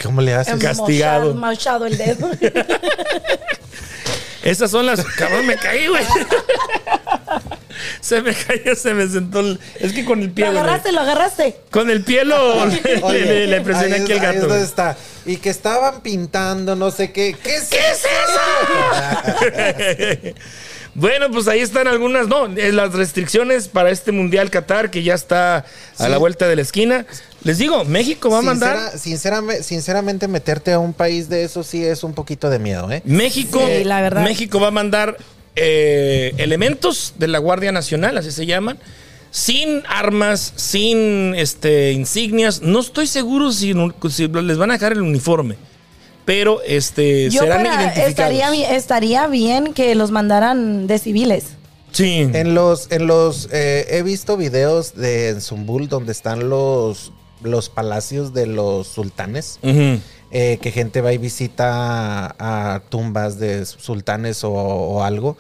¿Cómo le haces? Castigado. Machado el dedo. Esas son las. Cabrón, me caí, güey. Se me cayó, se me sentó. el- Es que con el pie, lo agarraste, lo agarraste. Con el pie lo. le, Oye, le- le presioné ahí aquí es- el ahí gato. güey. está. Y que estaban pintando no sé qué. ¿Qué es, ¿Qué es eso? bueno, pues ahí están algunas, no, eh, las restricciones para este Mundial Qatar que ya está a Sí. la vuelta de la esquina. Les digo, México va a mandar. Sincera- sinceramente, sinceramente, meterte a un país de eso sí es un poquito de miedo, ¿eh? México, Sí, la verdad. México va a mandar eh, elementos de la Guardia Nacional, así se llaman, sin armas, sin este, insignias. No estoy seguro si, si les van a dejar el uniforme, pero este, Yo serán para- identificados. estaría, bi- estaría bien que los mandaran de civiles. Sí. En los, en los, eh, he visto videos de en Zumbul donde están los, los palacios de los sultanes. Eh, que gente va y visita a, a tumbas de sultanes o, o algo.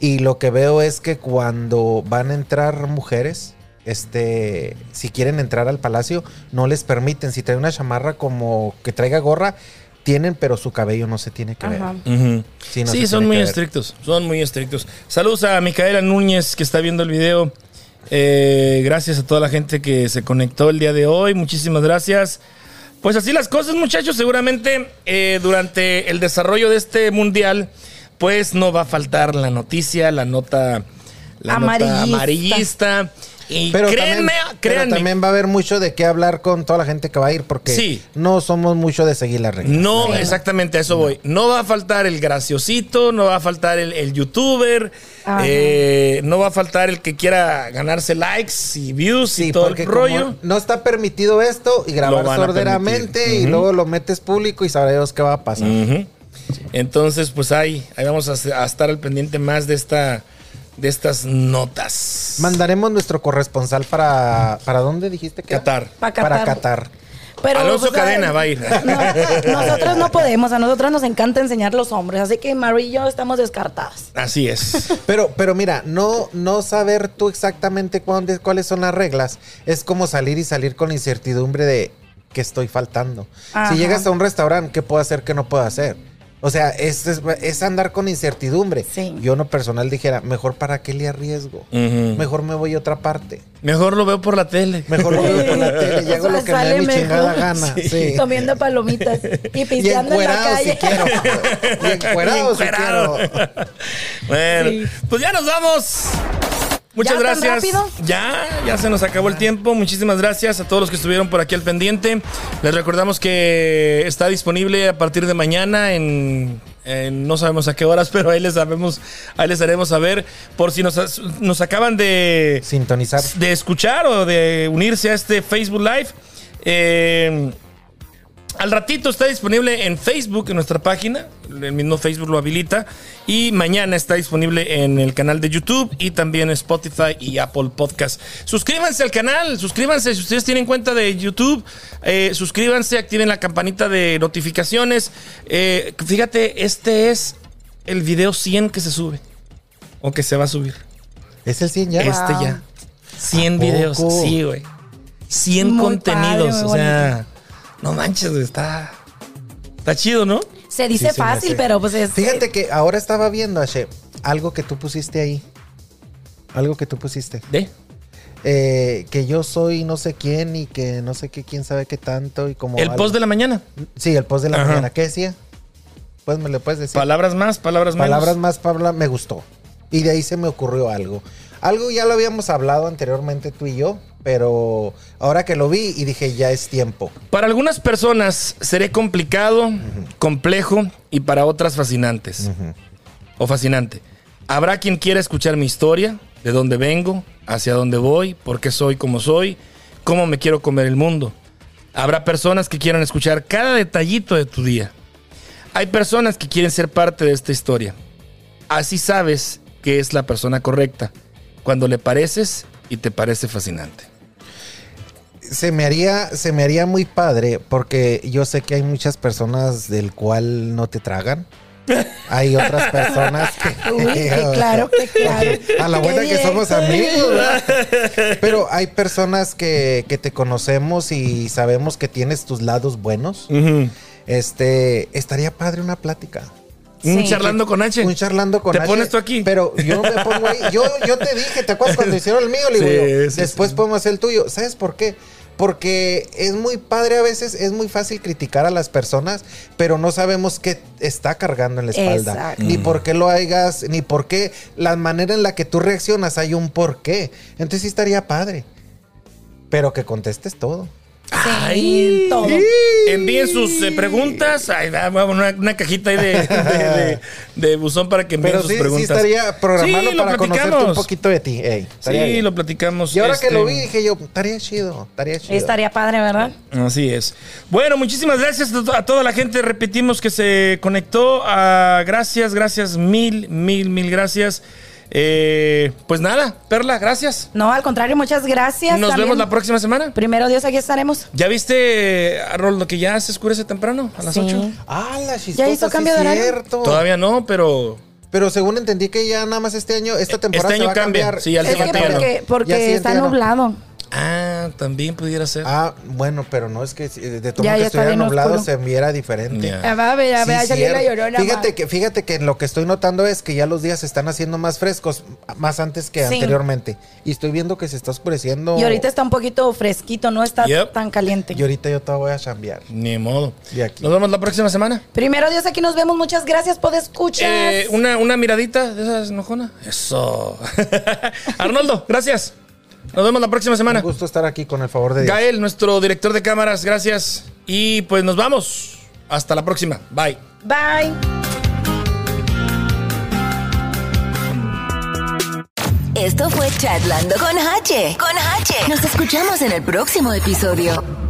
Y lo que veo es que cuando van a entrar mujeres, este, si quieren entrar al palacio, no les permiten. Si trae una chamarra como que traiga gorra, tienen, pero su cabello no se tiene que ver. Sí, no Sí, son muy estrictos, son muy estrictos. Saludos a Micaela Núñez que está viendo el video. Eh, gracias a toda la gente que se conectó el día de hoy. Muchísimas gracias. Pues así las cosas, muchachos. Seguramente eh, durante el desarrollo de este mundial, pues no va a faltar la noticia, la nota, la nota Amarillista. Y Pero, créanme, también, pero también va a haber mucho de qué hablar con toda la gente que va a ir porque Sí. no somos mucho de seguir las reglas. No, exactamente a eso voy. No va a faltar el graciosito, no va a faltar el, el youtuber, eh, no va a faltar el que quiera ganarse likes y views Sí, y todo el rollo. no está permitido esto y grabar sorderamente y luego lo metes público y sabremos qué va a pasar. Entonces, pues ahí, ahí vamos a, a estar al pendiente más de esta, de estas notas. Mandaremos nuestro corresponsal para ¿para dónde dijiste que? Qatar. Pa' Para Qatar. Qatar. Pero, Alonso sea, Cadena va a ir. no, nosotros no podemos, a nosotros nos encanta enseñar los hombres, así que Mary y yo estamos descartadas. Así es. Pero, pero mira, no, no saber tú exactamente cuándo- cuáles son las reglas es como salir y salir con la incertidumbre de que estoy faltando. Ajá. Si llegas a un restaurante, ¿qué puedo hacer, qué no puedo hacer? O sea, es, es, es andar con incertidumbre. Sí. Yo en lo personal dijera, mejor para qué le arriesgo. Mejor me voy a otra parte. Mejor lo veo por la tele. Mejor lo veo por la tele y hago lo que me dé Sale mi mejor. chingada gana. Sí. Comiendo palomitas y Y pisteando en la encuerado si calle. quiero. Y encuerado si Encuerado. quiero. Bueno, Sí. pues ya nos vamos. Muchas ¿Ya tan gracias. Ya, ya se nos acabó el tiempo. Muchísimas gracias a todos los que estuvieron por aquí al pendiente. Les recordamos que está disponible a partir de mañana en, en no sabemos a qué horas, pero ahí les sabemos, ahí les haremos saber por si nos, nos acaban de Sintonizar. de escuchar o de unirse a este Facebook Live. Eh, al ratito está disponible en Facebook, en nuestra página. El mismo Facebook lo habilita. Y mañana está disponible en el canal de YouTube y también en Spotify y Apple Podcast. Suscríbanse al canal, suscríbanse si ustedes tienen cuenta de YouTube. eh, suscríbanse, activen la campanita de notificaciones. Eh, fíjate, este es el video 100 que se sube. O que se va a subir. ¿Es el 100 ya? Este Wow. ya. 100 ¿A videos. Sí, güey. 100 Muy contenidos. padre, o sea, no manches, güey, está. Está chido, ¿no? Se dice Sí, fácil, pero pues es. Fíjate que ahora estaba viendo, Ashe, algo que tú pusiste ahí. Algo que tú pusiste. ¿De? Eh, que yo soy no sé quién y que no sé qué, quién sabe qué tanto y como... El algo- post de la mañana. Sí, el post de la Ajá. mañana. ¿Qué decía? Pues me le puedes decir. Palabras más, palabras menos. Palabras más, Pabla, me gustó. Y de ahí se me ocurrió algo. Algo ya lo habíamos hablado anteriormente tú y yo, pero ahora que lo vi y dije, ya es tiempo. Para algunas personas seré complicado, complejo y para otras fascinantes. O fascinante. Habrá quien quiera escuchar mi historia, de dónde vengo, hacia dónde voy, por qué soy como soy, cómo me quiero comer el mundo. Habrá personas que quieran escuchar cada detallito de tu día. Hay personas que quieren ser parte de esta historia. Así sabes que es la persona correcta, cuando le pareces y te parece fascinante. Se me haría, se me haría muy padre porque yo sé que hay muchas personas del cual no te tragan. Hay otras personas que. Uy, que claro, que claro. A la buena que somos amigos. ¿verdad? Pero hay personas que, que te conocemos y sabemos que tienes tus lados buenos. Este, estaría padre una plática. Un Sí. charlando con H. Un charlando con ¿Te H, pones tú aquí? Pero yo me pongo ahí. Yo, yo te dije, ¿te acuerdas cuando hicieron el mío? Le digo Sí, yo, sí, después sí. podemos hacer el tuyo. ¿Sabes por qué? Porque es muy padre a veces, es muy fácil criticar a las personas, pero no sabemos qué está cargando en la espalda. Exacto. Ni por qué lo hagas, ni por qué la manera en la que tú reaccionas hay un por qué. Entonces sí estaría padre. Pero que contestes todo. Sí, todo. Envíen sus eh, preguntas. Va, va, una, una cajita ahí de, de, de- de buzón para que envíen Pero sus sí, sí preguntas. estaría programarlo Sí, lo para conocerte un platicamos. poquito de ti. Ey, Sí, bien. lo platicamos. Y ahora que este, lo vi, dije yo, estaría chido, estaría chido. Estaría padre, ¿verdad? Así es. Bueno, muchísimas gracias a toda la gente. Repetimos que se conectó. Ah, gracias, gracias, mil, mil, mil gracias. Eh, pues nada, Perla, gracias. No, al contrario, muchas gracias. Nos También, vemos la próxima semana. Primero Dios, aquí estaremos. ¿Ya viste, Arnoldo, que ya se oscurece temprano, a las Sí. 8? Ah, la chistosa, ¿Ya hizo sí cambio de horario? cierto. Todavía no, pero Pero según entendí que ya nada más este año, esta temporada Este año se va a cambia, cambiar. sí, al Es que porque, porque Ya está nublado. Ah, también pudiera ser. Ah, bueno, pero no es que si- de todo Ya, que ya estuviera nublado oscuro. se viera diferente. Ya. Ah, va Sí, salir la llorona. Fíjate que, fíjate que lo que estoy notando es que ya los días se están haciendo más frescos, más antes que Sí. anteriormente. Y estoy viendo que se está oscureciendo. Y ahorita está un poquito fresquito, no está Yep. tan caliente. Y ahorita yo te voy a chambear. Ni modo. De aquí. Nos vemos la próxima semana. Primero Dios, aquí nos vemos. Muchas gracias por escuchar. Eh, una, una miradita de esas enojona. Eso. Arnoldo, gracias. Nos vemos la próxima semana. Un gusto estar aquí con el favor de Dios. Gael, nuestro director de cámaras, gracias. Y pues nos vamos. Hasta la próxima. Bye. Bye. Esto fue Chatlando con H. Con H. Nos escuchamos en el próximo episodio.